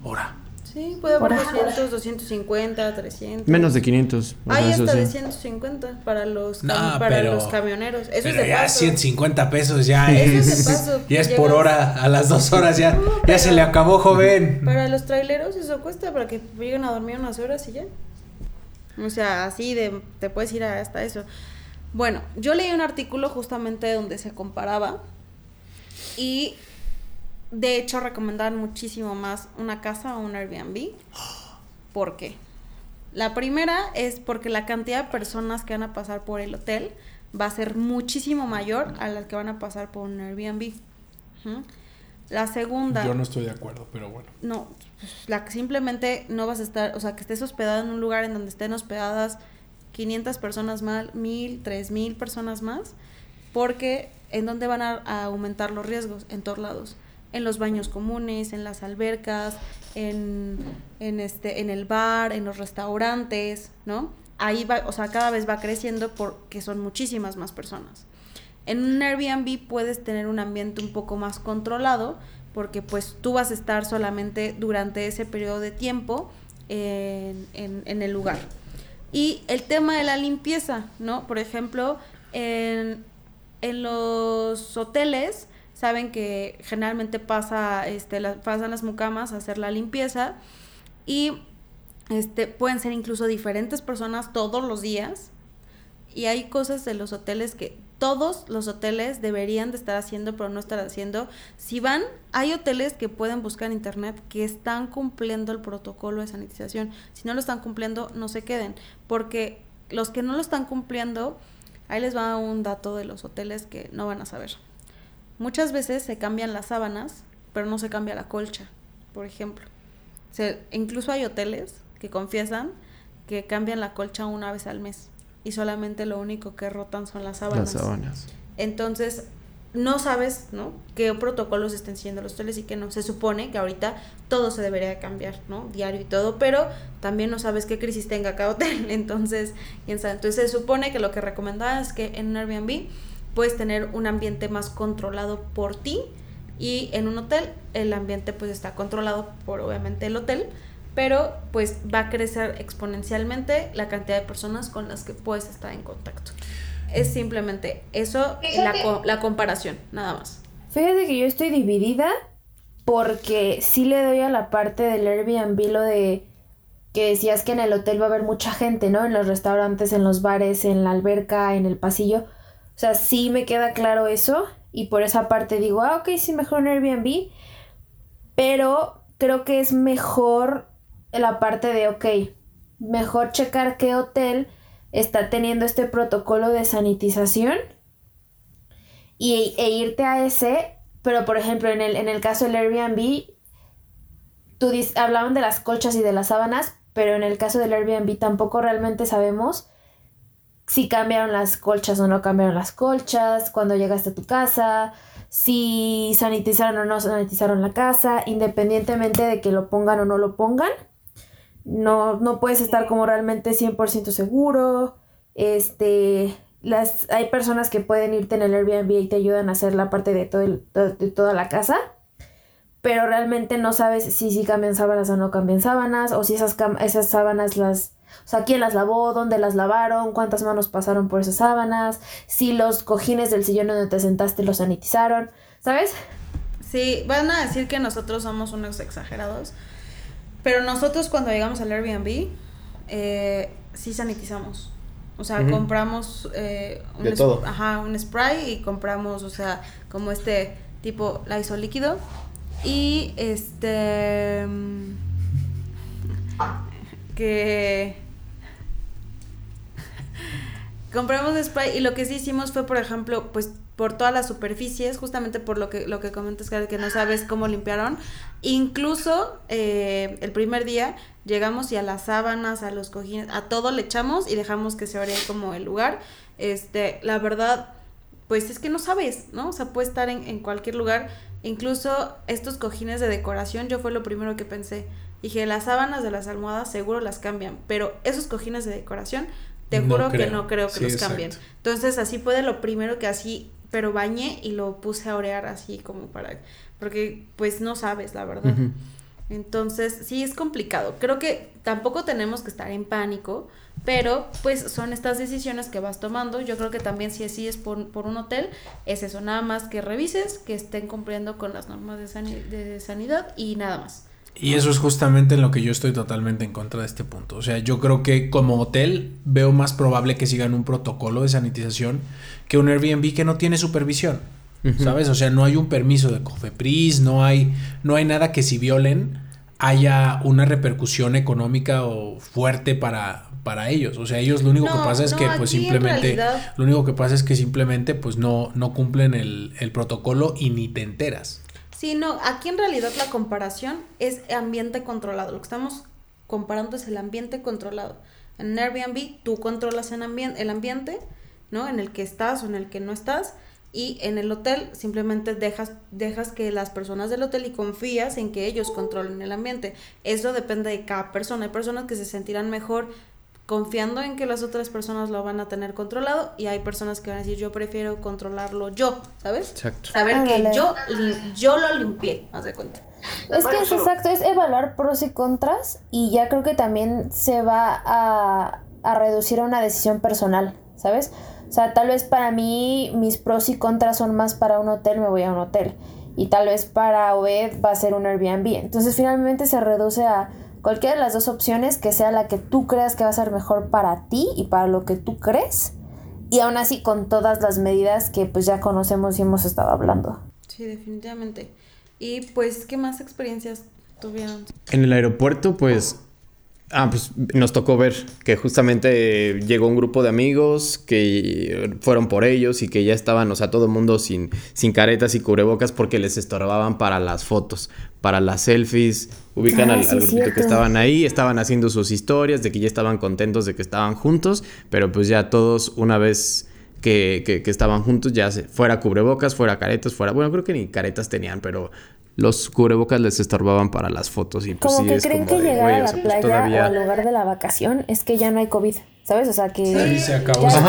Ahora. Sí, puede haber 200, 250, 300. Menos de 500. Hay hasta de 150 para los, para los camioneros. Eso es de ya 150 pesos ya es. Ya es por hora, a las dos horas ya. ya se le acabó, joven. Para los traileros eso cuesta para que lleguen a dormir unas horas y ya. O sea, así de te puedes ir hasta eso. Bueno, yo leí un artículo justamente donde se comparaba y de hecho, recomendaban muchísimo más una casa o un Airbnb. ¿Por qué? La primera es porque la cantidad de personas que van a pasar por el hotel va a ser muchísimo mayor a las que van a pasar por un Airbnb. La segunda... Yo no estoy de acuerdo, pero bueno. No, la que simplemente no vas a estar, o sea, que estés hospedado en un lugar en donde estén hospedadas 500 personas más, 1000, 3000 personas más, porque en dónde van a aumentar los riesgos, en todos lados en los baños comunes, en las albercas, en, en, este, en el bar, en los restaurantes, ¿no? Ahí va, o sea, cada vez va creciendo porque son muchísimas más personas. En un Airbnb puedes tener un ambiente un poco más controlado porque pues tú vas a estar solamente durante ese periodo de tiempo en, en, en el lugar. Y el tema de la limpieza, ¿no? Por ejemplo, en, en los hoteles saben que generalmente pasa, este, pasan las mucamas a hacer la limpieza y este, pueden ser incluso diferentes personas todos los días. Y hay cosas de los hoteles que todos los hoteles deberían de estar haciendo, pero no estar haciendo. Si van, hay hoteles que pueden buscar en internet que están cumpliendo el protocolo de sanitización. Si no lo están cumpliendo, no se queden, porque los que no lo están cumpliendo, ahí les va un dato de los hoteles que no van a saber. Muchas veces se cambian las sábanas, pero no se cambia la colcha, por ejemplo. Se, incluso hay hoteles que confiesan que cambian la colcha una vez al mes y solamente lo único que rotan son las sábanas. Las sábanas. Entonces, no sabes, ¿no? Qué protocolos están siguiendo los hoteles y qué no. Se supone que ahorita todo se debería cambiar, ¿no? Diario y todo, pero también no sabes qué crisis tenga cada hotel. Entonces, quién sabe. Entonces, se supone que lo que recomendaba es que en un Airbnb puedes tener un ambiente más controlado por ti y en un hotel el ambiente pues está controlado por obviamente el hotel, pero pues va a crecer exponencialmente la cantidad de personas con las que puedes estar en contacto. Es simplemente eso, la, la comparación, nada más. Fíjate que yo estoy dividida porque sí le doy a la parte del Airbnb lo de que decías que en el hotel va a haber mucha gente, ¿no? En los restaurantes, en los bares, en la alberca, en el pasillo o sea, sí me queda claro eso y por esa parte digo, ah, ok, sí, mejor un Airbnb, pero creo que es mejor la parte de, ok, mejor checar qué hotel está teniendo este protocolo de sanitización y, e irte a ese, pero por ejemplo en el, en el caso del Airbnb, tú hablaban de las colchas y de las sábanas, pero en el caso del Airbnb tampoco realmente sabemos si cambiaron las colchas o no cambiaron las colchas, cuando llegaste a tu casa, si sanitizaron o no sanitizaron la casa, independientemente de que lo pongan o no lo pongan. No, no puedes estar como realmente 100% seguro. Este, las, hay personas que pueden irte en el Airbnb y te ayudan a hacer la parte de, todo de toda la casa. pero realmente no sabes si sí cambian sábanas o no cambian sábanas, o si esas, esas sábanas las... O sea, quién las lavó, dónde las lavaron, cuántas manos pasaron por esas sábanas, si los cojines del sillón donde te sentaste los sanitizaron, ¿sabes? Sí, van a decir que nosotros somos unos exagerados, pero nosotros cuando llegamos al Airbnb, eh, sí sanitizamos. O sea, compramos eh, un, Ajá, un spray y compramos, o sea, como este tipo Lysol líquido. Y este... Que... compramos spray y lo que sí hicimos fue, por ejemplo, pues por todas las superficies, justamente por lo que, lo que comentas, que no sabes cómo limpiaron. Incluso eh, el primer día llegamos y a las sábanas, a los cojines, a todo le echamos y dejamos que se ore como el lugar. Este, la verdad, pues es que no sabes, ¿no? O sea, puede estar en, en cualquier lugar. Incluso estos cojines de decoración, yo fue lo primero que pensé. Dije, las sábanas de las almohadas seguro las cambian, pero esos cojines de decoración, te juro que no creo que los cambien. Entonces, así puede lo primero que así, pero bañé y lo puse a orear así como para, porque pues no sabes, la verdad. Entonces, sí es complicado. Creo que tampoco tenemos que estar en pánico, pero pues son estas decisiones que vas tomando. Yo creo que también si así es por, por un hotel, es eso, nada más que revises, que estén cumpliendo con las normas de, de sanidad y nada más. Y eso es justamente en lo que yo estoy totalmente en contra de este punto. O sea, yo creo que como hotel veo más probable que sigan un protocolo de sanitización que un Airbnb que no tiene supervisión. ¿Sabes? O sea, no hay un permiso de Cofepris, no hay, no hay nada que si violen haya una repercusión económica o fuerte para, para ellos. O sea, ellos lo único que pasa es que pues simplemente, lo único que pasa es que simplemente pues no, no cumplen el, el protocolo y ni te enteras. Sí, no, aquí en realidad la comparación es ambiente controlado. Lo que estamos comparando es el ambiente controlado. En Airbnb tú controlas el, el ambiente, ¿no? En el que estás o en el que no estás y en el hotel simplemente dejas, dejas que las personas del hotel y confías en que ellos controlen el ambiente. Eso depende de cada persona. Hay personas que se sentirán mejor confiando en que las otras personas lo van a tener controlado y hay personas que van a decir yo prefiero controlarlo yo, ¿sabes? Exacto. Saber que yo, yo lo limpié, haz de cuenta. Es que es exacto, es evaluar pros y contras y ya creo que también se va a, a reducir a una decisión personal, ¿sabes? O sea, tal vez para mí mis pros y contras son más para un hotel, me voy a un hotel. Y tal vez para Obed va a ser un Airbnb. Entonces finalmente se reduce a cualquiera de las dos opciones que sea la que tú creas que va a ser mejor para ti y para lo que tú crees. Y aún así con todas las medidas que pues ya conocemos y hemos estado hablando. Sí, definitivamente. Y pues, ¿qué más experiencias tuvieron? En el aeropuerto, pues Ah, pues nos tocó ver que justamente llegó un grupo de amigos que fueron por ellos y que ya estaban, o sea, todo el mundo sin, sin caretas y cubrebocas porque les estorbaban para las fotos, para las selfies. Ubican ah, al, grupito que estaban ahí, estaban haciendo sus historias de que ya estaban contentos de que estaban juntos, pero pues ya todos una vez que, que, que, estaban juntos, ya se, fuera cubrebocas, fuera caretas, fuera, bueno, creo que ni caretas tenían, pero los cubrebocas les estorbaban para las fotos y pues como que creen que llegar a la pues, playa o al lugar de la vacación es que ya no hay COVID, ¿sabes? O sea que sí, se acabó, se,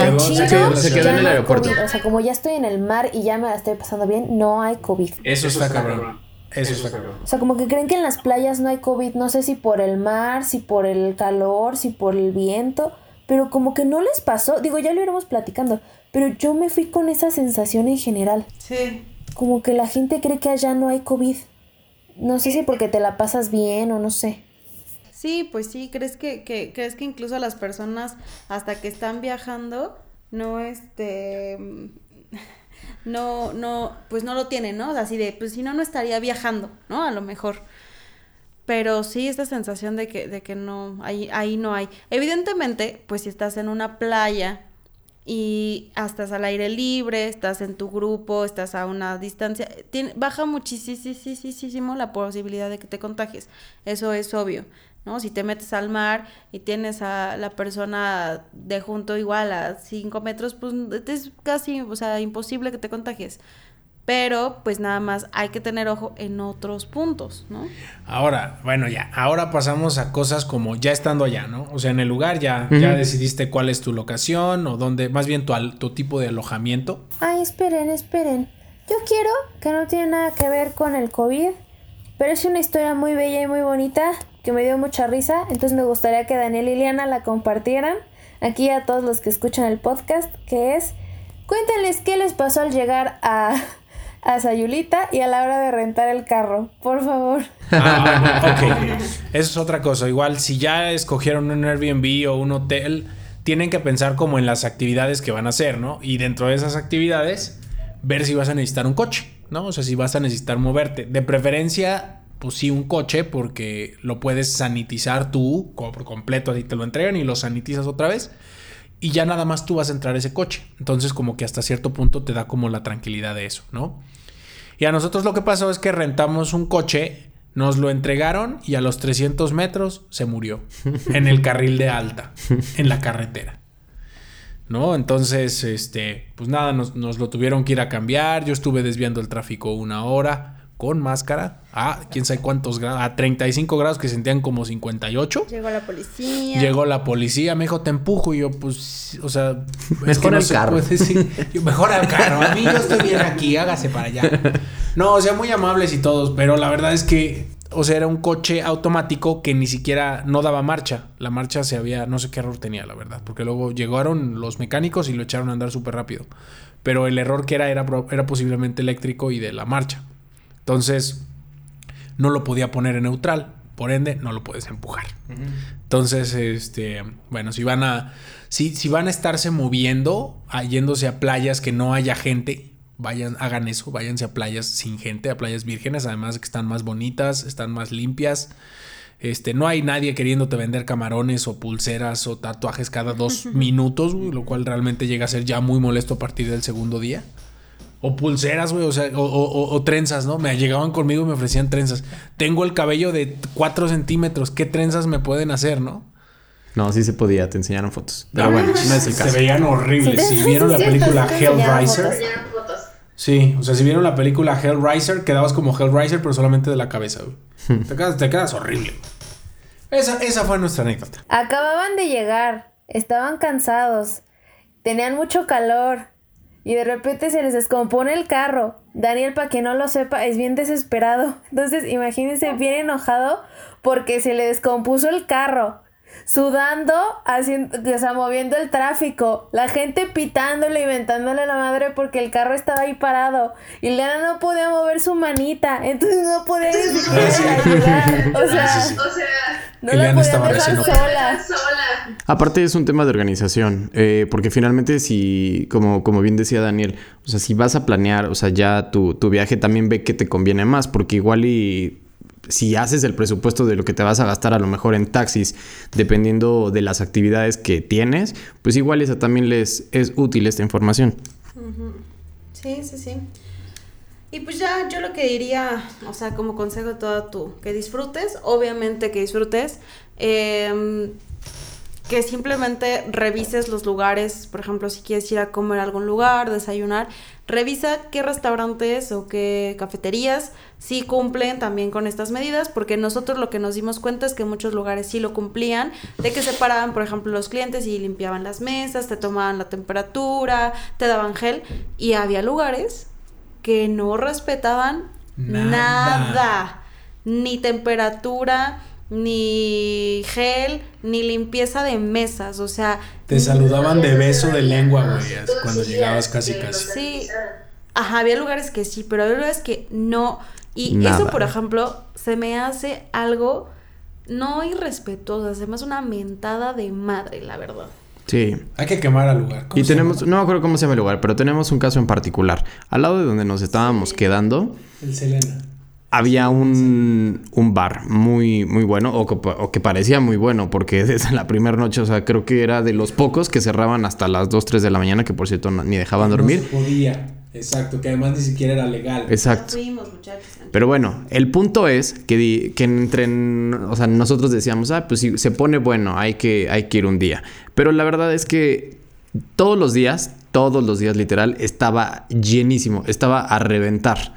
quedó, se, quedó, en el aeropuerto. O sea, como ya estoy en el mar y ya me la estoy pasando bien, no hay COVID. Eso está cabrón. Eso está cabrón. O sea, como que creen que en las playas no hay COVID, no sé si por el mar, si por el calor, si por el viento, pero como que no les pasó, digo, ya lo iremos platicando, pero yo me fui con esa sensación en general. Sí como que la gente cree que allá no hay COVID. No sé si porque te la pasas bien o no sé. Sí, pues sí, crees que, que, crees que incluso las personas hasta que están viajando no este no, no, pues no lo tienen, ¿no? Así de, pues si no, no estaría viajando, ¿no? A lo mejor. Pero sí, esta sensación de que, de que no, ahí, ahí no hay. Evidentemente, pues si estás en una playa y estás al aire libre, estás en tu grupo, estás a una distancia, baja muchísimo la posibilidad de que te contagies. Eso es obvio, ¿no? Si te metes al mar y tienes a la persona de junto igual a 5 metros, pues es casi, o sea, imposible que te contagies pero pues nada más hay que tener ojo en otros puntos, ¿no? Ahora, bueno, ya, ahora pasamos a cosas como ya estando allá, ¿no? O sea, en el lugar ya, ya decidiste cuál es tu locación o dónde, más bien tu, tu tipo de alojamiento. Ay, esperen, esperen. Yo quiero, que no tiene nada que ver con el COVID, pero es una historia muy bella y muy bonita que me dio mucha risa. Entonces me gustaría que Daniel y Liliana la compartieran aquí a todos los que escuchan el podcast, que es, cuéntenles qué les pasó al llegar a, a Sayulita y a la hora de rentar el carro, por favor. Ah, ok. Eso es otra cosa. Igual, si ya escogieron un Airbnb o un hotel, tienen que pensar como en las actividades que van a hacer, ¿no? Y dentro de esas actividades, ver si vas a necesitar un coche, ¿no? O sea, si vas a necesitar moverte. De preferencia, pues sí, un coche, porque lo puedes sanitizar tú por completo, así te lo entregan y lo sanitizas otra vez. Y ya nada más tú vas a entrar a ese coche. Entonces, como que hasta cierto punto te da como la tranquilidad de eso, ¿no? Y a nosotros lo que pasó es que rentamos un coche, nos lo entregaron y a los 300 metros se murió en el carril de alta, en la carretera. ¿No? Entonces, este, pues nada, nos, nos lo tuvieron que ir a cambiar. Yo estuve desviando el tráfico una hora con máscara a quién sabe cuántos grados, a 35 grados que sentían como 58. Llegó la policía. Llegó la policía, me dijo, te empujo. Y yo, pues, o sea, es Mejor no al se carro. puede decir. Yo, mejor al carro. A mí yo estoy bien aquí, hágase para allá. No, o sea, muy amables y todos, pero la verdad es que, o sea, era un coche automático que ni siquiera no daba marcha. La marcha se había, no sé qué error tenía, la verdad, porque luego llegaron los mecánicos y lo echaron a andar súper rápido. Pero el error que era, era, era posiblemente eléctrico y de la marcha. Entonces, no lo podía poner en neutral. Por ende, no lo puedes empujar. Entonces, este, bueno, si van a, si, si van a estarse moviendo, a- yéndose a playas que no haya gente, vayan, hagan eso, váyanse a playas sin gente, a playas vírgenes, además de que están más bonitas, están más limpias. Este, no hay nadie queriéndote vender camarones o pulseras o tatuajes cada dos minutos, lo cual realmente llega a ser ya muy molesto a partir del segundo día. O pulseras, güey, o sea, o, o- o- o trenzas, ¿no? Me llegaban conmigo y me ofrecían trenzas. Tengo el cabello de 4 centímetros, ¿qué trenzas me pueden hacer, no? No, sí se podía, te enseñaron fotos. Pero bueno, no es el Se caso. veían horribles. Si sí, vieron la película sí te enseñaron Hellraiser, fotos. sí, o sea, si vieron la película Hellraiser, quedabas como Hellraiser, pero solamente de la cabeza, güey. Te quedas, te quedas horrible. Esa, esa fue nuestra anécdota. Acababan de llegar, estaban cansados, tenían mucho calor y de repente se les descompone el carro. Daniel, para que no lo sepa, es bien desesperado. Entonces, imagínense bien enojado porque se le descompuso el carro. Sudando, haciendo, o sea, moviendo el tráfico, la gente pitándole y ventándole la madre porque el carro estaba ahí parado y Leana no podía mover su manita, entonces no podía ni siquiera Sí. ayudar. O sea, Sí, sí. no la podía estaba dejar sola. Aparte es un tema de organización, eh, porque finalmente si, como, como bien decía Daniel, o sea, si vas a planear, o sea, ya tu, tu viaje también ve que te conviene más, porque igual y si haces el presupuesto de lo que te vas a gastar a lo mejor en taxis, dependiendo de las actividades que tienes, pues igual esa también les es útil esta información. Sí, sí, sí. Y pues ya yo lo que diría, o sea, como consejo todo tú, que disfrutes, obviamente que disfrutes, em, que simplemente revises los lugares, por ejemplo, si quieres ir a comer a algún lugar, desayunar, revisa qué restaurantes o qué cafeterías sí cumplen también con estas medidas, porque nosotros lo que nos dimos cuenta es que muchos lugares sí lo cumplían, de que separaban, por ejemplo, los clientes y limpiaban las mesas, te tomaban la temperatura, te daban gel, y había lugares que no respetaban Nada. nada, ni temperatura, ni gel, ni limpieza de mesas, o sea, Te saludaban de beso de lengua, güey, cuando llegabas casi casi. Sí. Ajá, había lugares que sí, pero había lugares que no. Y Nada. eso, por ejemplo, se me hace algo no irrespetuoso, se me hace una mentada de madre, la verdad. Sí. Hay que quemar al lugar. ¿Cómo Y tenemos, llama? no me acuerdo cómo se llama el lugar, pero tenemos un caso en particular. Al lado de donde nos estábamos quedando, El Selena. Había un, un bar muy, muy bueno, o que, o que parecía muy bueno, porque desde la primera noche, o sea, creo que era de los pocos que cerraban hasta las 2, 3 de la mañana, que por cierto no- ni dejaban No dormir. se podía. Exacto, que además ni siquiera era legal. Exacto. Ya fuimos, muchachos. Pero bueno, el punto es que, di- que entre, o sea, nosotros decíamos, ah, pues si se pone bueno, hay que, hay que ir un día. Pero la verdad es que todos los días, todos los días literal, estaba llenísimo, estaba a reventar.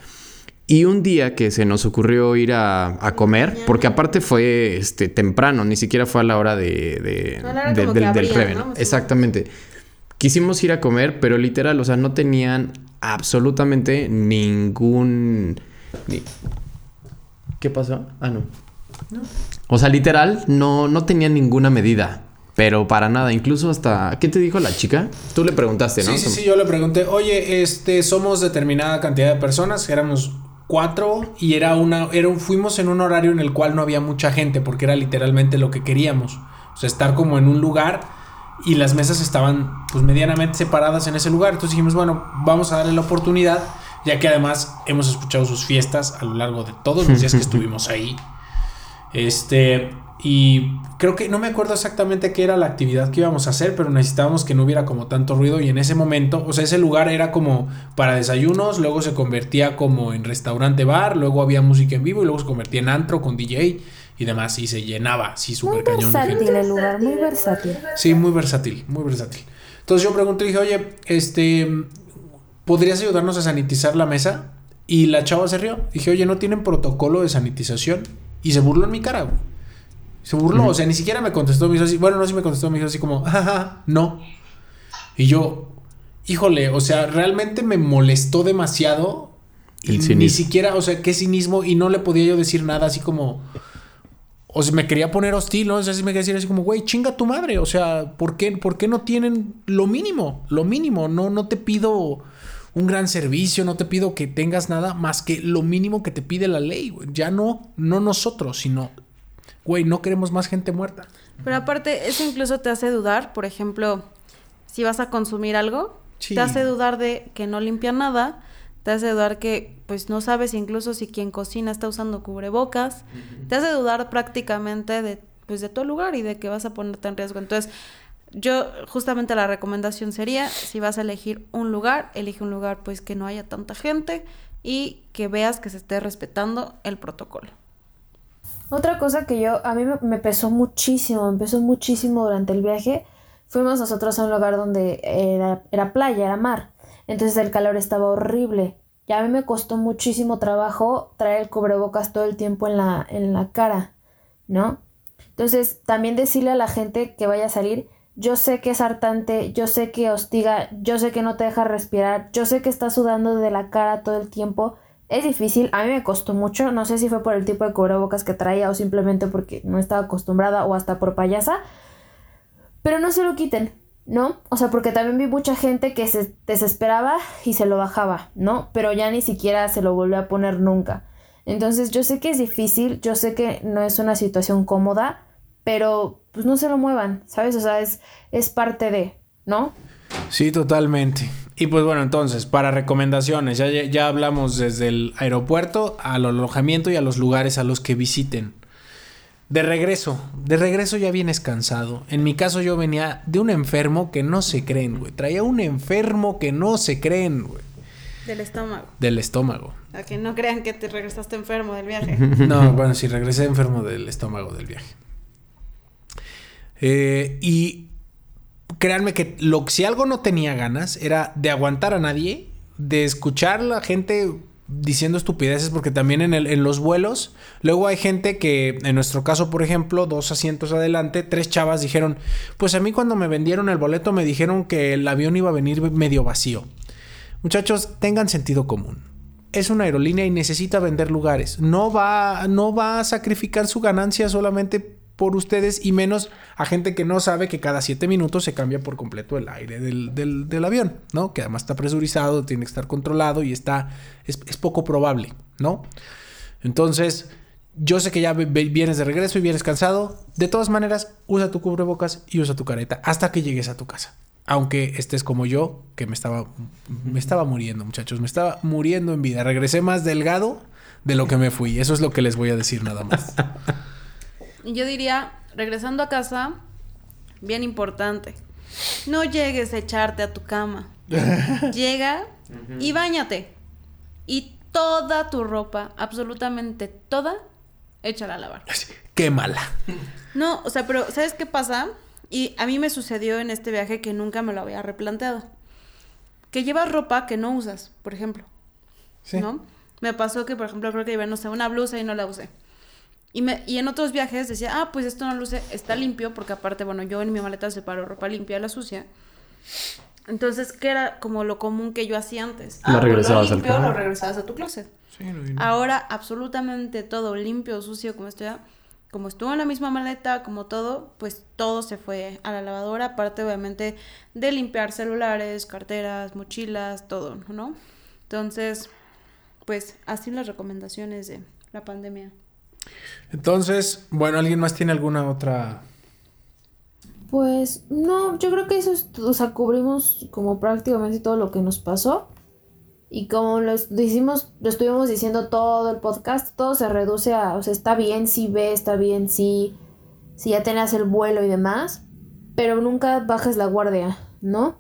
Y un día que se nos ocurrió ir a, a comer, porque aparte fue este, temprano, ni siquiera fue a la hora de, de- A la hora de- como que del, del Reven. ¿no? Exactamente. Quisimos ir a comer, pero literal, o sea, no tenían absolutamente ningún... ni- ¿Qué pasó? Ah, no. O sea, literal, no, no tenía ninguna medida. Pero para nada, incluso hasta... ¿Qué te dijo la chica? Tú le preguntaste, ¿no? Sí, sí, sí, yo le pregunté, oye, este, somos determinada cantidad de personas, éramos cuatro y era una, era un- fuimos en un horario en el cual no había mucha gente porque era literalmente lo que queríamos. O sea, estar como en un lugar y las mesas estaban pues medianamente separadas en ese lugar. Entonces dijimos, bueno, vamos a darle la oportunidad, ya que además hemos escuchado sus fiestas a lo largo de todos los días que estuvimos ahí. Este, y creo que no me acuerdo exactamente qué era la actividad que íbamos a hacer, pero necesitábamos que no hubiera como tanto ruido y en ese momento, o sea, ese lugar era como para desayunos, luego se convertía como en restaurante bar, luego había música en vivo y luego se convertía en antro con DJ y demás y se llenaba, sí, súper cañón de gente. versátil el lugar, muy versátil. Sí, muy versátil, muy versátil. Entonces yo pregunté y dije, oye, este, ¿podrías ayudarnos a sanitizar la mesa? Y la chava se rió. Dije, oye, ¿no tienen protocolo de sanitización? Y se burló en mi cara, güey. Se burló, o sea, ni siquiera me contestó, me hizo así, bueno, no, sí me contestó, me hizo así como, jaja, no. Y yo, híjole, o sea, realmente me molestó demasiado. Y ni siquiera, o sea, qué cinismo, y no le podía yo decir nada así como... O sea, me quería poner hostil, ¿no? O sea, sí me quería decir así como, güey, chinga tu madre. O sea, ¿por qué, ¿por qué no tienen lo mínimo? Lo mínimo. No, no te pido un gran servicio, no te pido que tengas nada más que lo mínimo que te pide la ley, güey. Ya no, no nosotros, sino, güey, no queremos más gente muerta. Pero aparte, eso incluso te hace dudar, por ejemplo, si vas a consumir algo, Sí. te hace dudar de que no limpia nada, te hace dudar que pues no sabes incluso si quien cocina está usando cubrebocas, te hace dudar prácticamente de pues de todo lugar y de que vas a ponerte en riesgo. Entonces, yo justamente la recomendación sería, si vas a elegir un lugar, elige un lugar pues que no haya tanta gente y que veas que se esté respetando el protocolo. Otra cosa que yo, a mí me, pesó muchísimo, me pesó muchísimo durante el viaje, fuimos nosotros a un lugar donde era, era playa, era mar, entonces el calor estaba horrible. Y a mí me costó muchísimo trabajo traer el cubrebocas todo el tiempo en la, en la cara, ¿no? Entonces, también decirle a la gente que vaya a salir, yo sé que es hartante, yo sé que hostiga, yo sé que no te deja respirar, yo sé que estás sudando de la cara todo el tiempo. Es difícil, a mí me costó mucho, no sé si fue por el tipo de cubrebocas que traía o simplemente porque no estaba acostumbrada o hasta por payasa, pero no se lo quiten, ¿no? O sea, porque también vi mucha gente que se desesperaba y se lo bajaba, ¿no? Pero ya ni siquiera se lo volvió a poner nunca. Entonces yo sé que es difícil, yo sé que no es una situación cómoda, pero pues no se lo muevan, ¿sabes? O sea, es, es parte de, ¿no? Sí, totalmente. Y pues bueno, entonces, para recomendaciones, ya, ya- hablamos desde el aeropuerto al alojamiento y a los lugares a los que visiten. De regreso, de regreso ya vienes cansado. En mi caso yo venía de un enfermo que no se creen, güey. Traía un enfermo que no se creen, güey. Del estómago. Del estómago. A que no crean que te regresaste enfermo del viaje. No, bueno, sí, regresé enfermo del estómago del viaje. Eh, y créanme que lo, si algo no tenía ganas era de aguantar a nadie, de escuchar a la gente diciendo estupideces, porque también en, en los vuelos, luego hay gente que, en nuestro caso, por ejemplo, dos asientos adelante, tres chavas dijeron, pues a mí cuando me vendieron el boleto me dijeron que el avión iba a venir medio vacío. Muchachos, tengan sentido común. Es una aerolínea y necesita vender lugares. No va, no va a sacrificar su ganancia solamente por ustedes y menos a gente que no sabe que cada siete minutos se cambia por completo el aire del, del- avión, ¿no? Que además está presurizado, tiene que estar controlado y está, es, es poco probable, ¿no? Entonces, yo sé que ya vienes de regreso y vienes cansado. De todas maneras, usa tu cubrebocas y usa tu careta hasta que llegues a tu casa. Aunque estés como yo, que me estaba, me estaba muriendo, muchachos. Me estaba muriendo en vida. Regresé más delgado de lo que me fui. Eso es lo que les voy a decir nada más. Y yo diría, regresando a casa, bien importante, no llegues a echarte a tu cama. Llega y bañate. Y toda tu ropa, absolutamente toda, échala a lavar. Qué mala. No, o sea, pero ¿sabes qué pasa? Y a mí me sucedió en este viaje que nunca me lo había replanteado. Que llevas ropa que no usas, por ejemplo. Sí. ¿No? Me pasó que, por ejemplo, creo que llevé, no sé, una blusa y no la usé. Y, me, y en otros viajes decía, ah, pues esto no lo usé, está limpio, porque aparte, bueno, yo en mi maleta separo ropa limpia de la sucia. Entonces, ¿qué era como lo común que yo hacía antes? Lo Ah, regresabas al limpio, lo regresabas a tu closet. Sí, no, Ahora absolutamente todo limpio, sucio, como estoy, como estuvo en la misma maleta, como todo, pues todo se fue a la lavadora, aparte obviamente de limpiar celulares, carteras, mochilas, todo, ¿no? Entonces, pues así las recomendaciones de la pandemia. Entonces, bueno, ¿alguien más tiene alguna otra? Pues no, yo creo que eso es, o sea, cubrimos como prácticamente todo lo que nos pasó. Y como lo decimos, lo estuvimos diciendo todo el podcast, todo se reduce a, o sea, está bien si ve, está bien si, si ya tenías el vuelo y demás, pero nunca bajes la guardia, ¿no?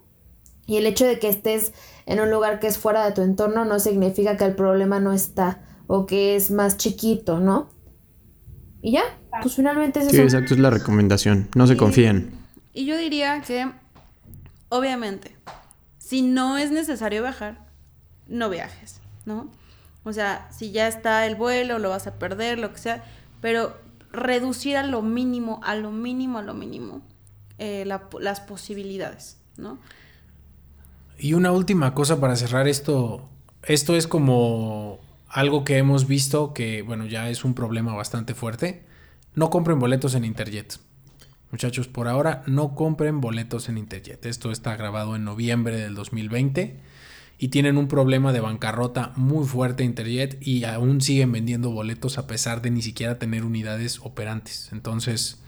Y el hecho de que estés en un lugar que es fuera de tu entorno no significa que el problema no está o que es más chiquito, ¿no? Y ya, pues finalmente es Sí, eso. exacto, es la recomendación. No se confíen. Y yo diría que, obviamente, si no es necesario viajar, no viajes, ¿no? O sea, si ya está el vuelo, lo vas a perder, lo que sea, pero reducir a lo mínimo, a lo mínimo, a lo mínimo, eh, la- las posibilidades, ¿no? Y una última cosa para cerrar esto. Esto es como algo que hemos visto que, bueno, ya es un problema bastante fuerte. No compren boletos en Interjet. Muchachos, por ahora no compren boletos en Interjet. Esto está grabado en noviembre del 2020 y tienen un problema de bancarrota muy fuerte Interjet y aún siguen vendiendo boletos a pesar de ni siquiera tener unidades operantes. Entonces,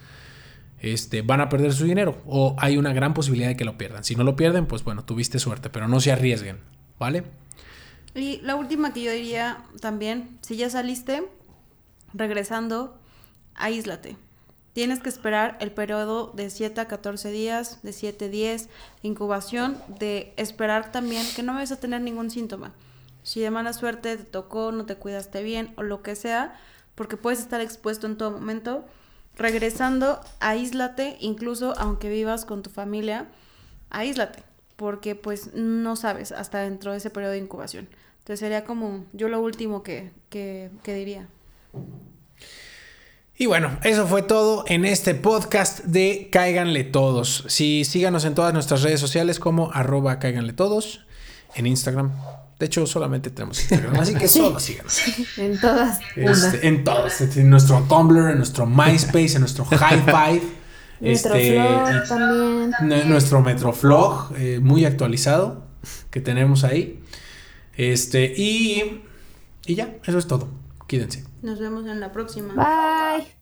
este, van a perder su dinero o hay una gran posibilidad de que lo pierdan. Si no lo pierden, pues bueno, tuviste suerte, pero no se arriesguen, ¿vale? Y la última que yo diría también, si ya saliste, regresando, aíslate. Tienes que esperar el periodo de 7 a 14 días, de 7 a 10, incubación, de esperar también que no vayas a tener ningún síntoma. Si de mala suerte te tocó, no te cuidaste bien o lo que sea, porque puedes estar expuesto en todo momento, regresando, aíslate, incluso aunque vivas con tu familia, aíslate, porque pues no sabes hasta dentro de ese periodo de incubación. Entonces sería como yo lo último que, que, que diría. Y bueno, eso fue todo en este podcast de Cáiganle Todos. Si síganos en todas nuestras redes sociales como arroba cáiganle todos en Instagram. De hecho, solamente tenemos Instagram, así que solo síganos. En todas. Este, en todos, en nuestro Tumblr, en nuestro MySpace, en nuestro Hi-Fi. Este, también. nuestro Metroflog, eh, muy actualizado, que tenemos ahí. Este, y, y ya, eso es todo. Quídense. Nos vemos en la próxima. Bye.